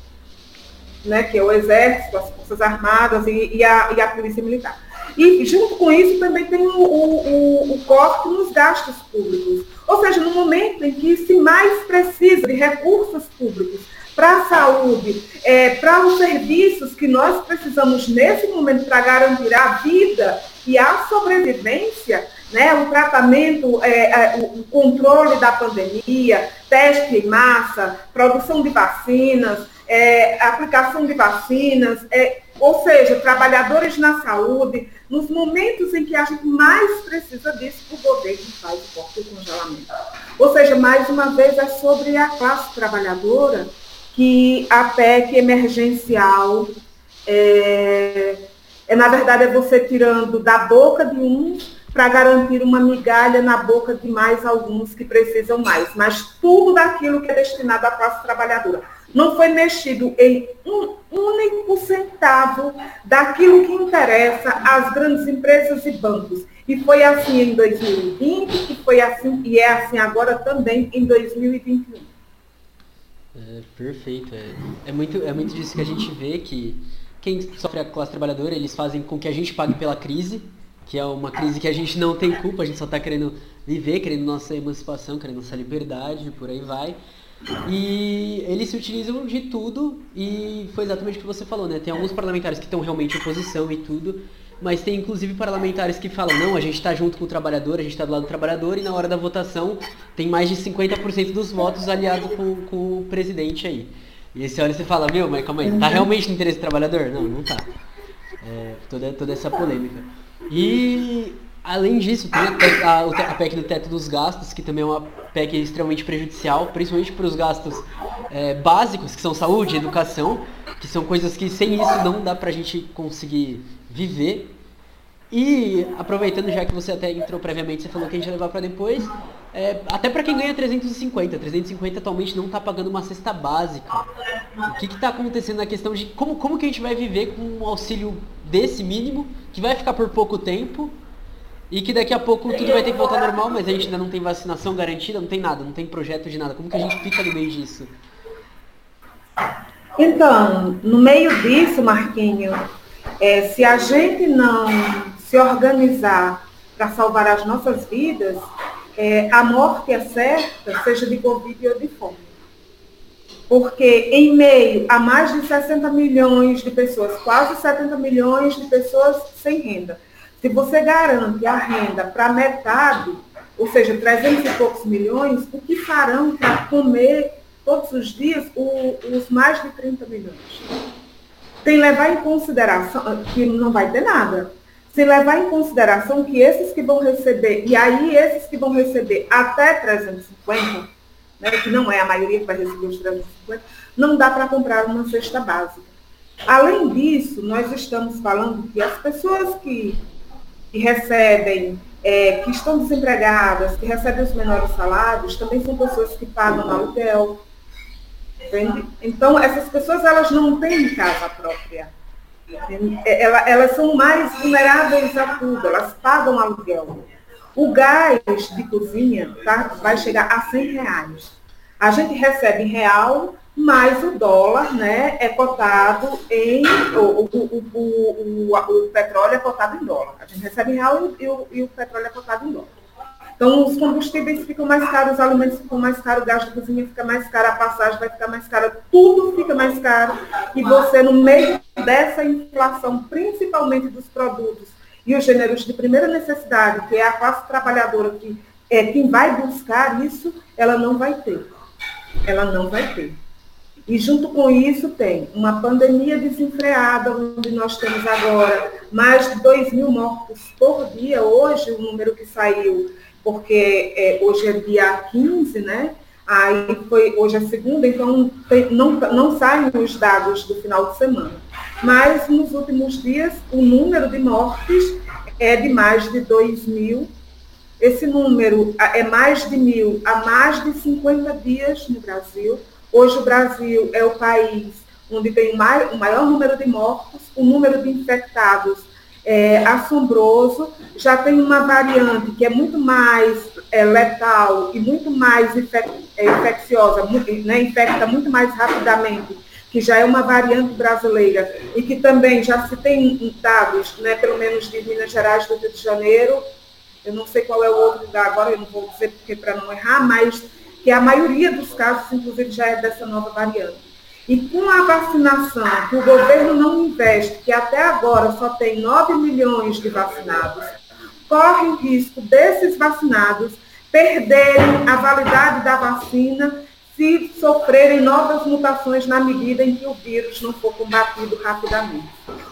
Né, que é o Exército, as Forças Armadas e, e, a, e a Polícia Militar. E, junto com isso, também tem o, o, o corte nos gastos públicos. Ou seja, no momento em que se mais precisa de recursos públicos para a saúde, é, para os serviços que nós precisamos nesse momento para garantir a vida e a sobrevivência, né, o tratamento, é, é, o controle da pandemia, teste em massa, produção de vacinas, é, aplicação de vacinas, é, ou seja, trabalhadores na saúde, nos momentos em que a gente mais precisa disso, o governo faz o corte congelamento. Ou seja, mais uma vez, é sobre a classe trabalhadora que a PEC emergencial é, é, na verdade, é você tirando da boca de uns para garantir uma migalha na boca de mais alguns que precisam mais, mas tudo daquilo que é destinado à classe trabalhadora. Não foi mexido em um único centavo daquilo que interessa às grandes empresas e bancos. E foi assim em 2020 e foi assim e é assim agora também em 2021. É, perfeito. É, é, muito, é muito disso que a gente vê que quem sofre a classe trabalhadora, eles fazem com que a gente pague pela crise, que é uma crise que a gente não tem culpa, a gente só está querendo viver, querendo nossa emancipação, querendo nossa liberdade, por aí vai. E eles se utilizam de tudo e foi exatamente o que você falou, né? Tem alguns parlamentares que estão realmente em oposição e tudo, mas tem inclusive parlamentares que falam, não, a gente está junto com o trabalhador, a gente está do lado do trabalhador e na hora da votação tem mais de 50% dos votos aliados com, com o presidente aí. E esse olha você fala, meu, mas calma aí, tá realmente no interesse do trabalhador? Não, não tá. É, toda, toda essa polêmica. E Além disso, tem a PEC, a, a PEC, do teto dos gastos, que também é uma PEC extremamente prejudicial, principalmente para os gastos é, básicos, que são saúde, educação, que são coisas que sem isso não dá para a gente conseguir viver. E aproveitando já que você até entrou previamente, você falou que a gente ia levar para depois, é, até para quem ganha 350, 350 atualmente não está pagando uma cesta básica. O que está acontecendo na questão de como, como que a gente vai viver com um auxílio desse mínimo, que vai ficar por pouco tempo, e que daqui a pouco tudo vai ter que voltar normal, mas a gente ainda não tem vacinação garantida, não tem nada, não tem projeto de nada. Como que a gente fica no meio disso? Então, no meio disso, Marquinho, é, se a gente não se organizar para salvar as nossas vidas, é, a morte é certa, seja de Covid ou de fome. Porque em meio a mais de 60 milhões de pessoas, quase 70 milhões de pessoas sem renda, se você garante a renda para metade, ou seja, 300 e poucos milhões, o que farão para comer todos os dias o, os mais de 30 milhões? Sem levar em consideração que não vai ter nada. Sem levar em consideração que esses que vão receber, e aí esses que vão receber até 350, né, que não é a maioria que vai receber os 350, não dá para comprar uma cesta básica. Além disso, nós estamos falando que as pessoas que que recebem, é, que estão desempregadas, que recebem os menores salários, também são pessoas que pagam aluguel. Entende? Então, essas pessoas elas não têm casa própria. É, elas são mais vulneráveis a tudo, elas pagam aluguel. O gás de cozinha tá, vai chegar a 100 reais. A gente recebe em real mas o dólar né, é cotado em. O, o, o, o, petróleo é cotado em dólar. A gente recebe em real e o, e o petróleo é cotado em dólar. Então, os combustíveis ficam mais caros, os alimentos ficam mais caros, o gás de cozinha fica mais caro, a passagem vai ficar mais cara, tudo fica mais caro. E você, no meio dessa inflação, principalmente dos produtos e os gêneros de primeira necessidade, que é a classe trabalhadora que é quem vai buscar isso, ela não vai ter. Ela não vai ter. E junto com isso tem uma pandemia desenfreada, onde nós temos agora mais de 2 mil mortos por dia, hoje o número que saiu, porque é, hoje é dia 15, né? Aí foi, hoje é segunda, então tem, não, não saem os dados do final de semana. Mas nos últimos dias o número de mortes é de mais de 2 mil. Esse número é mais de mil há mais de 50 dias no Brasil. Hoje o Brasil é o país onde tem o maior número de mortos, o número de infectados é assombroso, já tem uma variante que é muito mais é, letal e muito mais infec é, infecciosa, né, infecta muito mais rapidamente, que já é uma variante brasileira e que também já se tem dados, né, pelo menos de Minas Gerais do Rio de Janeiro, eu não sei qual é o outro lugar agora, eu não vou dizer porque para não errar, mas que a maioria dos casos, inclusive, já é dessa nova variante. E com a vacinação, que o governo não investe, que até agora só tem 9 milhões de vacinados, corre o risco desses vacinados perderem a validade da vacina se sofrerem novas mutações na medida em que o vírus não for combatido rapidamente.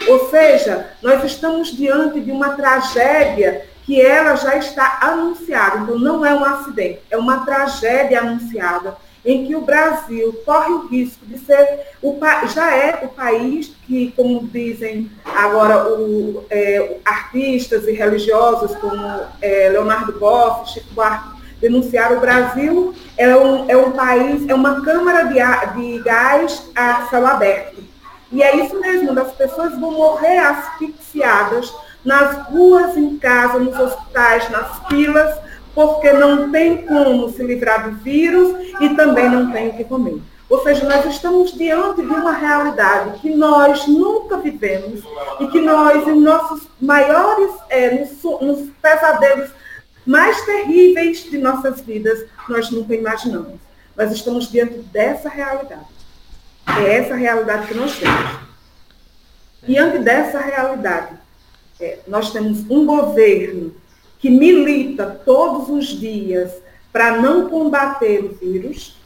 Ou seja, nós estamos diante de uma tragédia que ela já está anunciada. Então, não é um acidente, é uma tragédia anunciada em que o Brasil corre o risco de ser, o, já é o país que, como dizem agora o, é, artistas e religiosos como é, Leonardo Boff, Chico Buarque, denunciaram o Brasil é um, é um país, é uma câmara de, de gás a céu aberto. E é isso mesmo, as pessoas vão morrer asfixiadas nas ruas, em casa, nos hospitais, nas filas, porque não tem como se livrar do vírus e também não tem o que comer. Ou seja, nós estamos diante de uma realidade que nós nunca vivemos e que nós, em nossos maiores, é, nos, nos pesadelos mais terríveis de nossas vidas, nós nunca imaginamos. Nós estamos diante dessa realidade. É essa realidade que nós temos. Diante dessa realidade, é, nós temos um governo que milita todos os dias para não combater o vírus,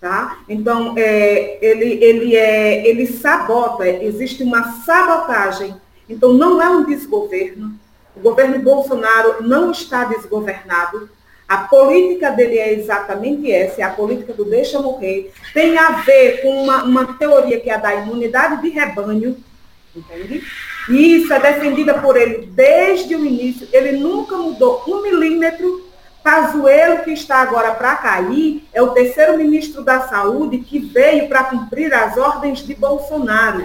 tá? Então, é, ele, ele, é, ele sabota, existe uma sabotagem. Então, não é um desgoverno. O governo Bolsonaro não está desgovernado. A política dele é exatamente essa, é a política do deixa morrer. Tem a ver com uma, uma teoria que é a da imunidade de rebanho, entende? Isso é defendida por ele desde o início. Ele nunca mudou um milímetro. Pazuello, que está agora para cair, é o terceiro ministro da Saúde que veio para cumprir as ordens de Bolsonaro.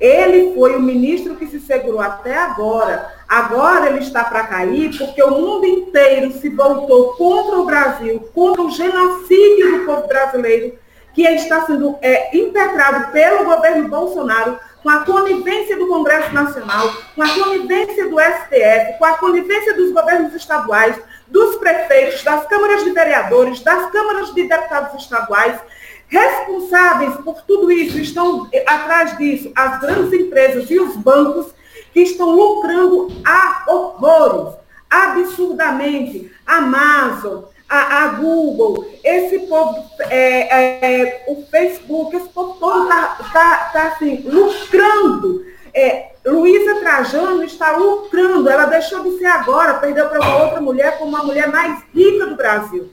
Ele foi o ministro que se segurou até agora. Agora ele está para cair porque o mundo inteiro se voltou contra o Brasil, contra o genocídio do povo brasileiro, que está sendo é, impetrado pelo governo Bolsonaro, com a conivência do Congresso Nacional, com a conivência do STF, com a conivência dos governos estaduais, dos prefeitos, das câmaras de vereadores, das câmaras de deputados estaduais. Responsáveis por tudo isso estão atrás disso as grandes empresas e os bancos que estão lucrando a horrores, absurdamente. Amazon, a, a Google, esse povo, é, é, o Facebook, esse povo todo está tá, tá, assim, lucrando. É, Luísa Trajano está lucrando, ela deixou de ser agora, perdeu para uma outra mulher como a mulher mais rica do Brasil.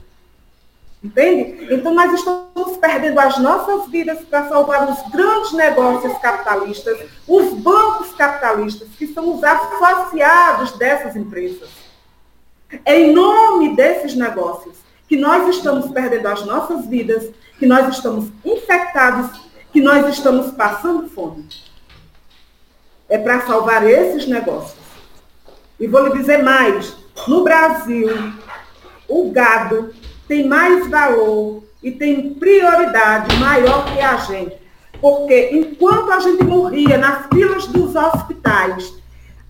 Entende? Então nós estamos perdendo as nossas vidas para salvar os grandes negócios capitalistas, os bancos capitalistas, que são os associados dessas empresas. É em nome desses negócios que nós estamos perdendo as nossas vidas, que nós estamos infectados, que nós estamos passando fome. É para salvar esses negócios. E vou lhe dizer mais: no Brasil, o gado tem mais valor e tem prioridade maior que a gente. Porque enquanto a gente morria nas filas dos hospitais,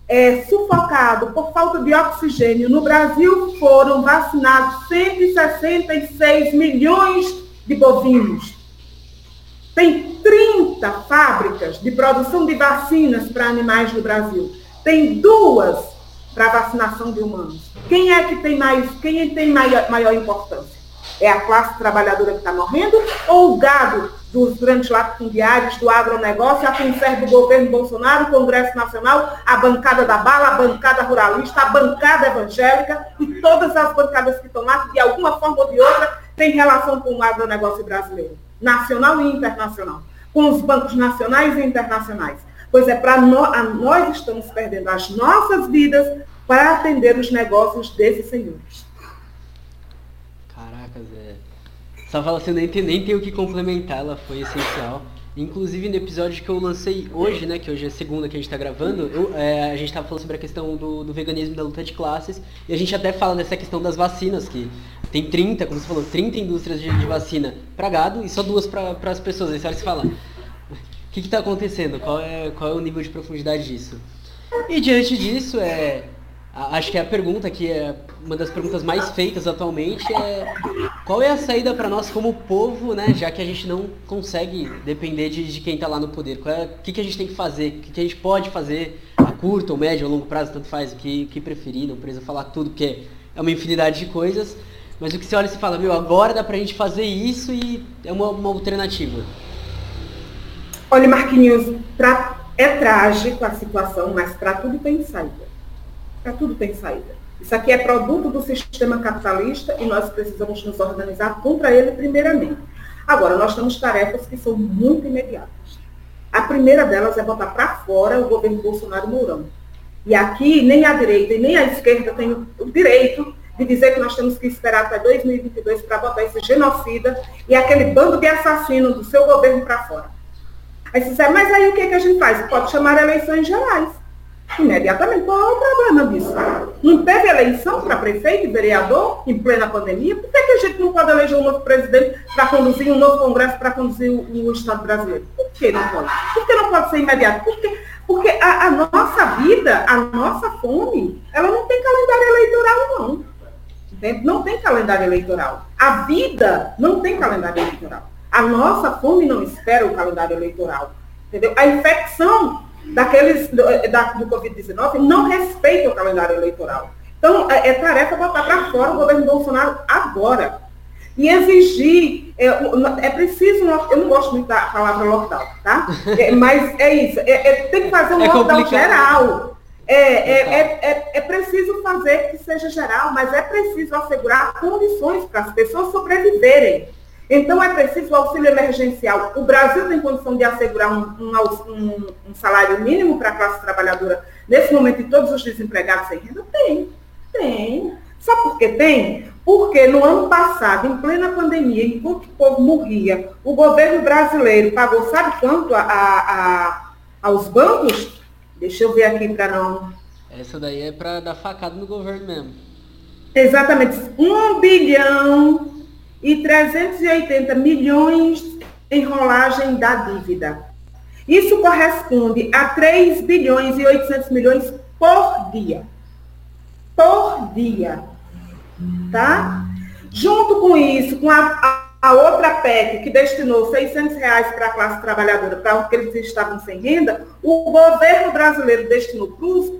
é, sufocado por falta de oxigênio, no Brasil foram vacinados 166 milhões de bovinos. Tem 30 fábricas de produção de vacinas para animais no Brasil. Tem duas para vacinação de humanos. Quem é que tem mais, quem tem maior, maior importância? É a classe trabalhadora que está morrendo ou o gado dos grandes latifundiários, do agronegócio, a quem serve o governo Bolsonaro, o Congresso Nacional, a bancada da bala, a bancada ruralista, a bancada evangélica e todas as bancadas que estão lá, que de alguma forma ou de outra têm relação com o agronegócio brasileiro, nacional e internacional, com os bancos nacionais e internacionais. Pois é, para nós, nós estamos perdendo as nossas vidas para atender os negócios desses senhores. Só fala assim, nem tem, nem tem o que complementar, ela foi essencial. Inclusive no episódio que eu lancei hoje, né, que hoje é segunda que a gente está gravando, eu, é, a gente estava falando sobre a questão do, do veganismo da luta de classes, e a gente até fala dessa questão das vacinas, que tem 30, como você falou, 30 indústrias de, de vacina para gado e só duas para as pessoas. Aí você olha e fala, o que está acontecendo? Qual é, qual é o nível de profundidade disso? E diante disso, é, Acho que a pergunta que é uma das perguntas mais feitas atualmente é qual é a saída para nós como povo, né? Já que a gente não consegue depender de, de quem está lá no poder. É, o que, que a gente tem que fazer? O que, que a gente pode fazer a curto, ou médio, ou longo prazo, tanto faz, o que, que preferir, não precisa falar tudo, porque é uma infinidade de coisas. Mas o que você olha e se fala, meu, agora dá pra gente fazer isso e é uma, uma alternativa. Olha, Marquinhos, pra, é trágico a situação, mas para tudo tem saída. Para tudo tem saída. Isso aqui é produto do sistema capitalista e nós precisamos nos organizar contra ele primeiramente. Agora, nós temos tarefas que são muito imediatas. A primeira delas é botar para fora o governo Bolsonaro Mourão. E aqui, nem a direita e nem a esquerda têm o direito de dizer que nós temos que esperar até 2022 para botar esse genocida e aquele bando de assassinos do seu governo para fora. Aí você diz, mas aí o que, que a gente faz? Pode chamar eleições gerais. Imediatamente. Qual é o problema disso? Não teve eleição para prefeito e vereador em plena pandemia? Por que, que a gente não pode eleger um novo presidente para conduzir um novo congresso para conduzir o, o, Estado brasileiro? Por que não pode? Por que não pode ser imediato? Porque, porque a, a nossa vida, a nossa fome, ela não tem calendário eleitoral, não. Não tem calendário eleitoral. A vida não tem calendário eleitoral. A nossa fome não espera o calendário eleitoral. Entendeu? A infecção daqueles do, da, do Covid-19 não respeita o calendário eleitoral. Então, é, é tarefa botar para fora o governo Bolsonaro agora. E exigir, é, é, preciso, eu não gosto muito da palavra lockdown, tá? É, (laughs) mas é isso, é, é tem que fazer um é lockdown complicado. geral. É, é, preciso fazer que seja geral, mas é preciso assegurar condições para as pessoas sobreviverem. Então, é preciso o auxílio emergencial. O Brasil tem condição de assegurar um, um, um salário mínimo para a classe trabalhadora nesse momento e todos os desempregados sem renda? Tem, tem. Sabe por que tem? Porque no ano passado, em plena pandemia, enquanto o povo morria, o governo brasileiro pagou, sabe quanto a, a, a aos bancos? Deixa eu ver aqui para não. Essa daí é para dar facada no governo mesmo. Exatamente. Um bilhão e 380 milhões em rolagem da dívida. Isso corresponde a 3 bilhões e 800 milhões por dia. Por dia. Tá? Junto com isso, com a, a, outra PEC, que destinou 600 reais para a classe trabalhadora, para aqueles que estavam sem renda, o governo brasileiro destinou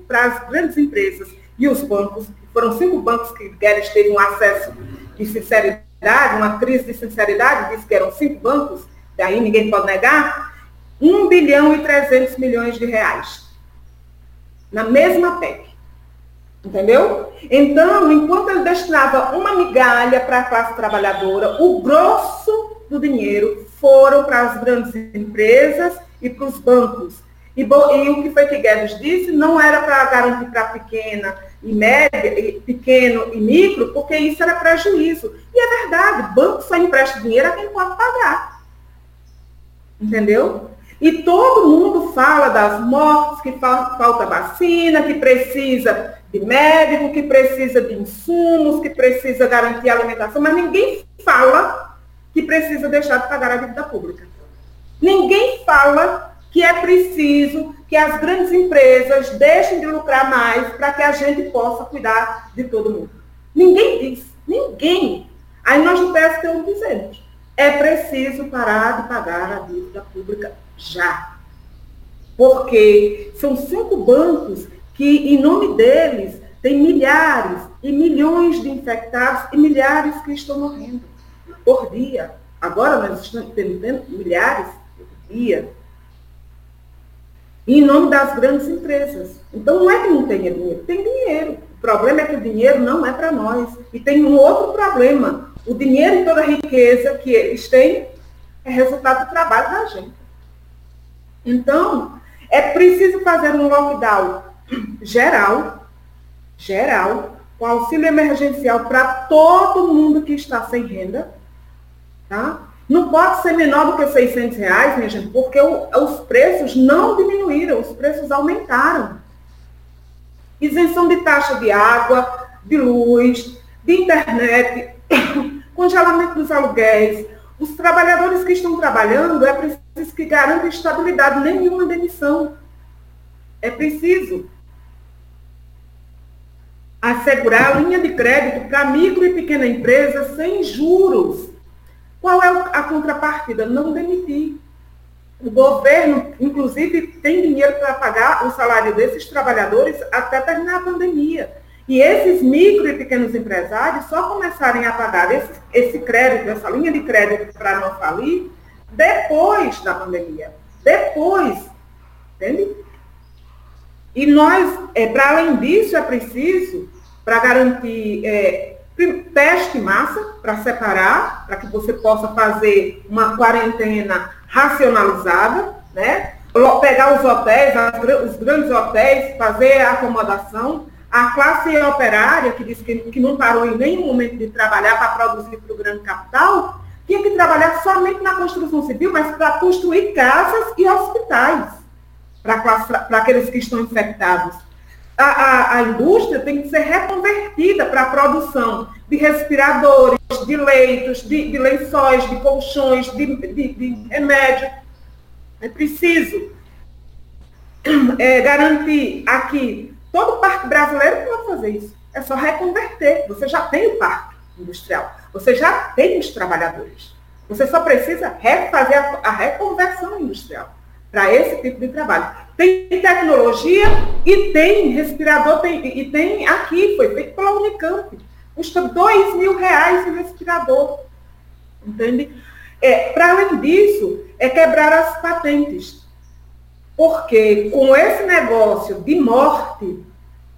para as grandes empresas e os bancos, foram cinco bancos que Guedes teve um acesso de sinceridade uma crise de sinceridade, disse que eram cinco bancos, daí ninguém pode negar, 1 bilhão e 300 milhões de reais. Na mesma PEC. Entendeu? Então, enquanto ele destinava uma migalha para a classe trabalhadora, o grosso do dinheiro foram para as grandes empresas e para os bancos. E, e, o que foi que Guedes disse não era para garantir para pequena e média, pequeno e micro, porque isso era prejuízo. E é verdade, banco só empresta dinheiro a quem pode pagar. Entendeu? E todo mundo fala das mortes, que falta vacina, que precisa de médico, que precisa de insumos, que precisa garantir a alimentação, mas ninguém fala que precisa deixar de pagar a dívida pública. Ninguém fala que é preciso que as grandes empresas deixem de lucrar mais para que a gente possa cuidar de todo mundo. Ninguém diz, ninguém. Aí nós do PSTU dizemos, é preciso parar de pagar a dívida pública já. Porque são cinco bancos que, em nome deles, tem milhares e milhões de infectados e milhares que estão morrendo por dia. Agora nós estamos tendo milhares por dia em nome das grandes empresas. Então não é que não tenha dinheiro, tem dinheiro. O problema é que o dinheiro não é para nós. E tem um outro problema. O dinheiro e toda a riqueza que eles têm é resultado do trabalho da gente. Então, é preciso fazer um lockdown geral, geral, com auxílio emergencial para todo mundo que está sem renda, tá? Não pode ser menor do que 600 reais, minha gente, porque o, os preços não diminuíram, os preços aumentaram. Isenção de taxa de água, de luz, de internet, congelamento dos aluguéis. Os trabalhadores que estão trabalhando é preciso que garantam estabilidade, nenhuma demissão. É preciso assegurar a linha de crédito para micro e pequena empresa sem juros qual é a contrapartida? Não demitir. O governo, inclusive, tem dinheiro para pagar o salário desses trabalhadores até terminar a pandemia. E esses micro e pequenos empresários só começarem a pagar esse, esse crédito, essa linha de crédito para não falir, depois da pandemia. Depois. Entende? E nós, é, para além disso, é preciso para garantir é, teste massa para separar, para que você possa fazer uma quarentena racionalizada, né? Pegar os hotéis, os grandes hotéis, fazer a acomodação. A classe operária, que disse que, que não parou em nenhum momento de trabalhar para produzir para o grande capital, tinha que trabalhar somente na construção civil, mas para construir casas e hospitais para aqueles que estão infectados. A, a, a, indústria tem que ser reconvertida para a produção de respiradores, de leitos, de, de lençóis, de colchões, de, de, de remédio. É preciso é, garantir aqui, todo parque brasileiro pode fazer isso. É só reconverter. Você já tem o parque industrial. Você já tem os trabalhadores. Você só precisa refazer a, a reconversão industrial para esse tipo de trabalho. Tem tecnologia e tem respirador, tem, e tem aqui, foi feito pela Unicamp. Custa dois mil reais o respirador. Entende? É, para além disso, é quebrar as patentes. Porque com esse negócio de morte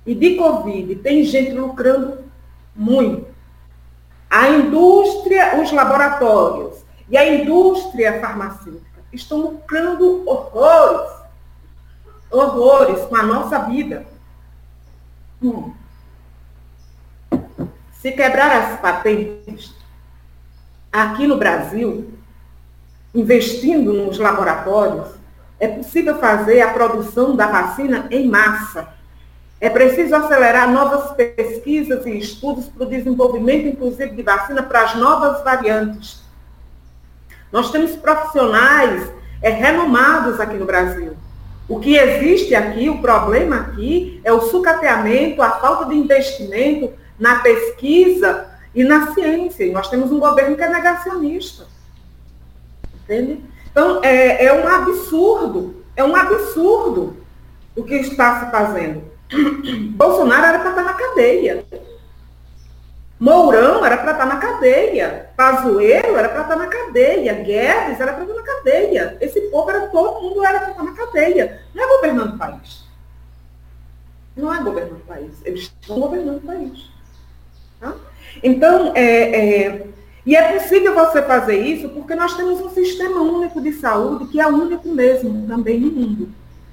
e de Covid, tem gente lucrando muito. A indústria, os laboratórios e a indústria farmacêutica estão lucrando horrores, horrores com a nossa vida. Hum. Se quebrar as patentes aqui no Brasil, investindo nos laboratórios, é possível fazer a produção da vacina em massa é preciso acelerar novas pesquisas e estudos para o desenvolvimento, inclusive, de vacina para as novas variantes. Nós temos profissionais é, renomados aqui no Brasil. O que existe aqui, o problema aqui, é o sucateamento, a falta de investimento na pesquisa e na ciência. E nós temos um governo que é negacionista. Entende? Então, é, é um absurdo, é um absurdo o que está se fazendo. (clears throat) Bolsonaro era para estar na cadeia. Mourão era para estar na cadeia. Pazuello era para estar na cadeia. Guedes era para estar na cadeia. Esse povo era todo mundo era para estar na cadeia. Não é governando o país. Não é governando o país. Eles estão governando o país. Tá? Então, é, é, e é possível você fazer isso porque nós temos um sistema único de saúde que é único mesmo também no mundo.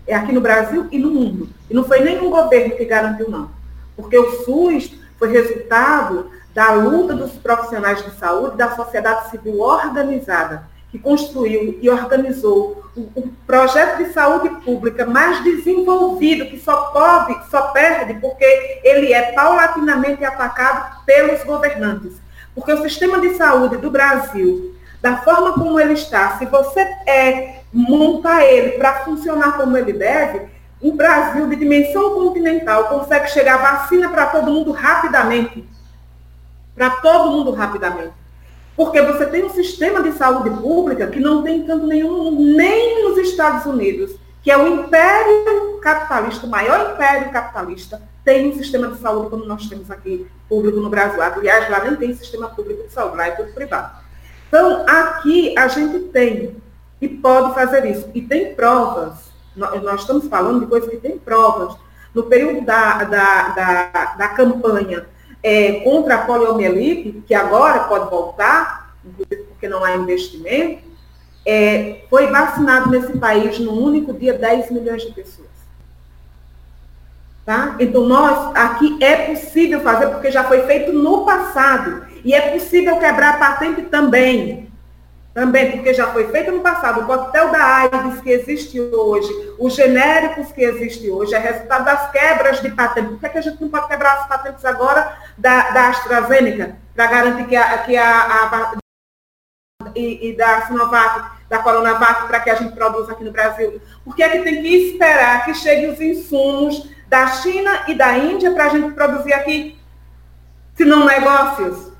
É aqui no Brasil e no mundo. E não foi nenhum governo que garantiu, não. Porque o SUS foi resultado da luta dos profissionais de saúde, da sociedade civil organizada, que construiu e organizou o, projeto de saúde pública mais desenvolvido, que só pode, só perde porque ele é paulatinamente atacado pelos governantes. Porque o sistema de saúde do Brasil, da forma como ele está, se você é, montar ele para funcionar como ele deve, o Brasil, de dimensão continental, consegue chegar vacina para todo mundo rapidamente. Para todo mundo rapidamente. Porque você tem um sistema de saúde pública que não tem tanto nenhum, nem nos Estados Unidos, que é o império capitalista, o maior império capitalista, tem um sistema de saúde como nós temos aqui, público no Brasil. Aliás, lá nem tem sistema público de saúde, lá é tudo privado. Então, aqui a gente tem e pode fazer isso. E tem provas nós estamos falando de coisas que têm provas. No período da, da, da, da campanha é, contra a poliomielite, que agora pode voltar, inclusive porque não há investimento, é, foi vacinado nesse país, num único dia, 10 milhões de pessoas. Tá? Então, nós, aqui é possível fazer, porque já foi feito no passado. E é possível quebrar a patente também. Também, porque já foi feito no passado, o coquetel da AIDS que existe hoje, os genéricos que existem hoje, é resultado das quebras de patentes. Por que, é que a gente não pode quebrar as patentes agora da, da AstraZeneca, para garantir que a, que a, a e, e, da Sinovac, da Coronavac, para que a gente produza aqui no Brasil? Por que é que tem que esperar que cheguem os insumos da China e da Índia para a gente produzir aqui? Se não negócios?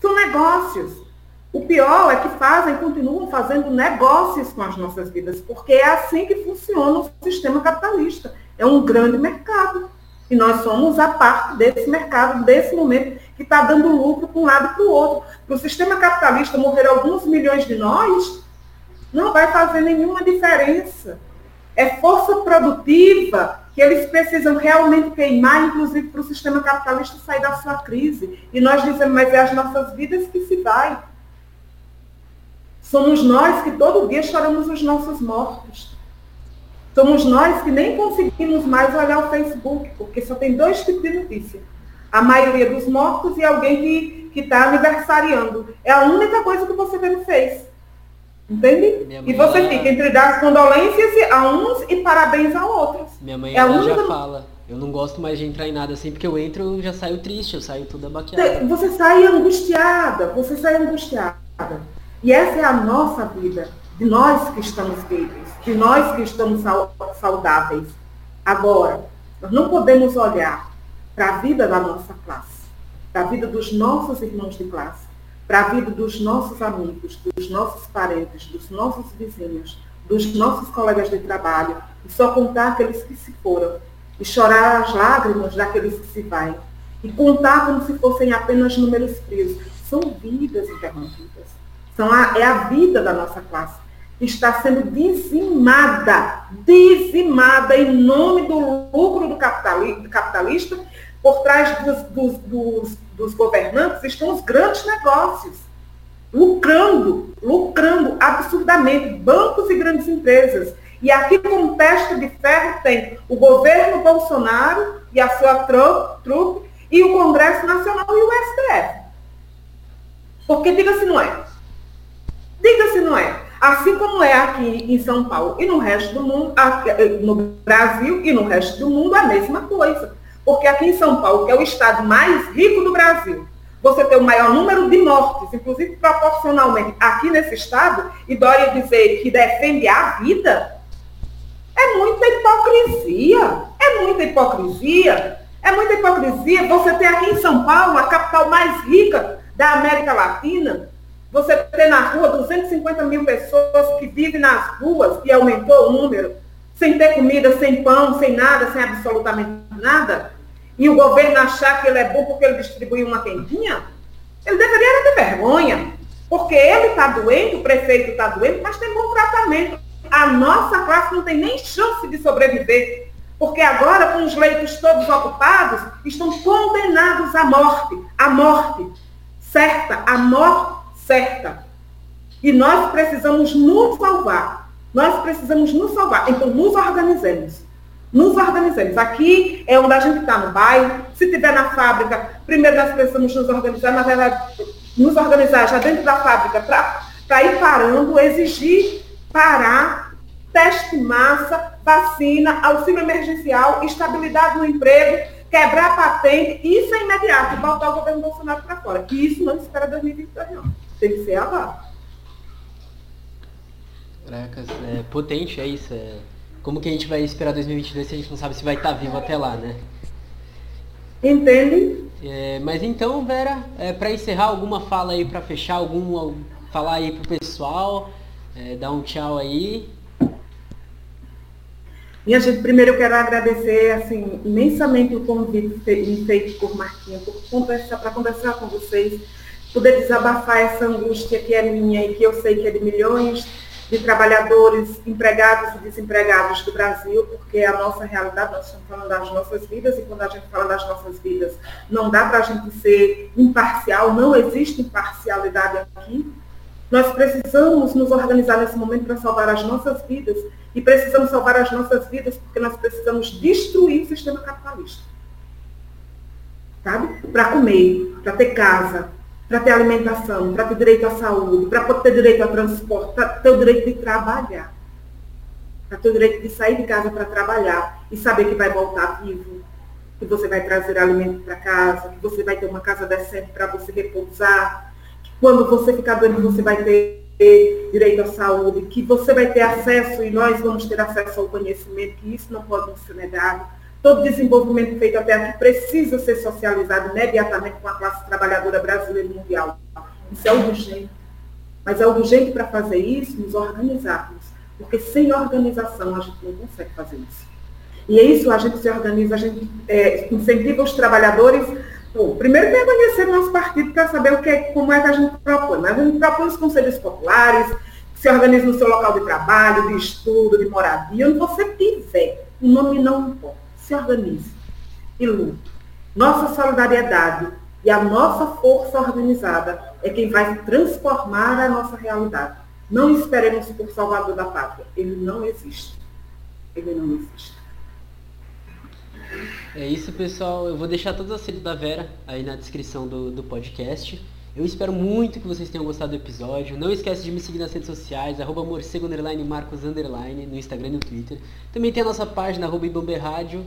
São negócios. O pior é que fazem, continuam fazendo negócios com as nossas vidas, porque é assim que funciona o sistema capitalista. É um grande mercado. E nós somos a parte desse mercado, desse momento, que está dando lucro para um lado e para o outro. Para o sistema capitalista morrer alguns milhões de nós, não vai fazer nenhuma diferença. É força produtiva que eles precisam realmente queimar, inclusive para o sistema capitalista sair da sua crise. E nós dizemos, mas é as nossas vidas que se vai. Somos nós que todo dia choramos os nossos mortos. Somos nós que nem conseguimos mais olhar o Facebook, porque só tem dois tipos de notícia. A maioria dos mortos e alguém que está aniversariando. É a única coisa que você vê no Face. Entende? E você ela... fica entre dar condolências a uns e parabéns a outros. Minha mãe é ela já fala. Eu não gosto mais de entrar em nada assim, porque eu entro eu já saio triste, eu saio toda baqueada. Você sai angustiada, você sai angustiada. E essa é a nossa vida, de nós que estamos vivos, de nós que estamos saudáveis. Agora, nós não podemos olhar para a vida da nossa classe, para a vida dos nossos irmãos de classe, para a vida dos nossos amigos, dos nossos parentes, dos nossos vizinhos, dos nossos colegas de trabalho, e só contar aqueles que se foram, e chorar as lágrimas daqueles que se vão, e contar como se fossem apenas números frios. São vidas interrompidas. São a, é a vida da nossa classe que está sendo dizimada, dizimada em nome do lucro do capitalista por trás dos, dos, dos, dos governantes estão os grandes negócios, lucrando, lucrando absurdamente, bancos e grandes empresas. E aqui como testa de ferro tem o governo Bolsonaro e a sua trupe e o Congresso Nacional e o STF. Porque diga se não é. Diga se não é. Assim como é aqui em São Paulo e no resto do mundo, no Brasil e no resto do mundo, a mesma coisa. Porque aqui em São Paulo, que é o estado mais rico do Brasil, você tem o maior número de mortes, inclusive proporcionalmente aqui nesse estado, e Dória dizer que defende a vida, é muita hipocrisia. É muita hipocrisia. É muita hipocrisia. Você tem aqui em São Paulo, a capital mais rica da América Latina, você tem na rua 250 mil pessoas que vivem nas ruas e aumentou o número, sem ter comida, sem pão, sem nada, sem absolutamente nada e o governo achar que ele é bom porque ele distribuiu uma quentinha, ele deveria ter vergonha. Porque ele está doente, o prefeito está doente, mas tem bom tratamento. A nossa classe não tem nem chance de sobreviver. Porque agora, com os leitos todos ocupados, estão condenados à morte. À morte certa, à morte certa. E nós precisamos nos salvar. Nós precisamos nos salvar. Então, nos organizemos nos organizemos. Aqui é onde a gente está no bairro. Se tiver na fábrica, primeiro nós precisamos nos organizar, na verdade, nos organizar já dentro da fábrica para ir parando, exigir parar, teste massa, vacina, auxílio emergencial, estabilidade no emprego, quebrar patente, isso é imediato, botar o governo Bolsonaro para fora. E isso não espera 2022, não. Tem que ser agora. Caracas, é potente, é isso. É como que a gente vai esperar 2022 se a gente não sabe se vai estar tá vivo até lá, né? Entende? É, mas então, Vera, é, para encerrar, alguma fala aí para fechar, algum falar aí pro pessoal, é, dar um tchau aí. Minha gente, primeiro eu quero agradecer assim, imensamente o convite feito por Marquinhos, por conversar, para conversar com vocês, poder desabafar essa angústia que é minha e que eu sei que é de milhões de trabalhadores empregados e desempregados do Brasil, porque é a nossa realidade, nós estamos falando das nossas vidas, e quando a gente fala das nossas vidas, não dá para a gente ser imparcial, não existe imparcialidade aqui. Nós precisamos nos organizar nesse momento para salvar as nossas vidas, e precisamos salvar as nossas vidas porque nós precisamos destruir o sistema capitalista. Sabe? Para comer, para ter casa, para ter alimentação, para ter direito à saúde, para ter direito ao transporte, para ter o direito de trabalhar. Para ter o direito de sair de casa para trabalhar e saber que vai voltar vivo, que você vai trazer alimento para casa, que você vai ter uma casa decente para você repousar, que quando você ficar doente você vai ter direito à saúde, que você vai ter acesso e nós vamos ter acesso ao conhecimento, que isso não pode ser negado Todo desenvolvimento feito até aqui precisa ser socializado imediatamente com a classe trabalhadora brasileira e mundial. Isso é urgente. Mas é urgente para fazer isso nos organizarmos. Porque sem organização a gente não consegue fazer isso. E é isso, a gente se organiza, a gente é, incentiva os trabalhadores. Bom, primeiro tem que conhecer o nosso partido para saber o que, como é que a gente propõe. Mas a gente propõe os conselhos populares, se organiza no seu local de trabalho, de estudo, de moradia, onde você tiver. O nome não importa. Se organize e lute. Nossa solidariedade e a nossa força organizada é quem vai transformar a nossa realidade. Não esperemos por Salvador da Pátria. Ele não existe. Ele não existe. É isso, pessoal. Eu vou deixar todas as redes da Vera aí na descrição do, do podcast. Eu espero muito que vocês tenham gostado do episódio. Não esquece de me seguir nas redes sociais, arroba morcego, underline, marcos, underline, no Instagram e no Twitter. Também tem a nossa página, arroba Ibamber Rádio,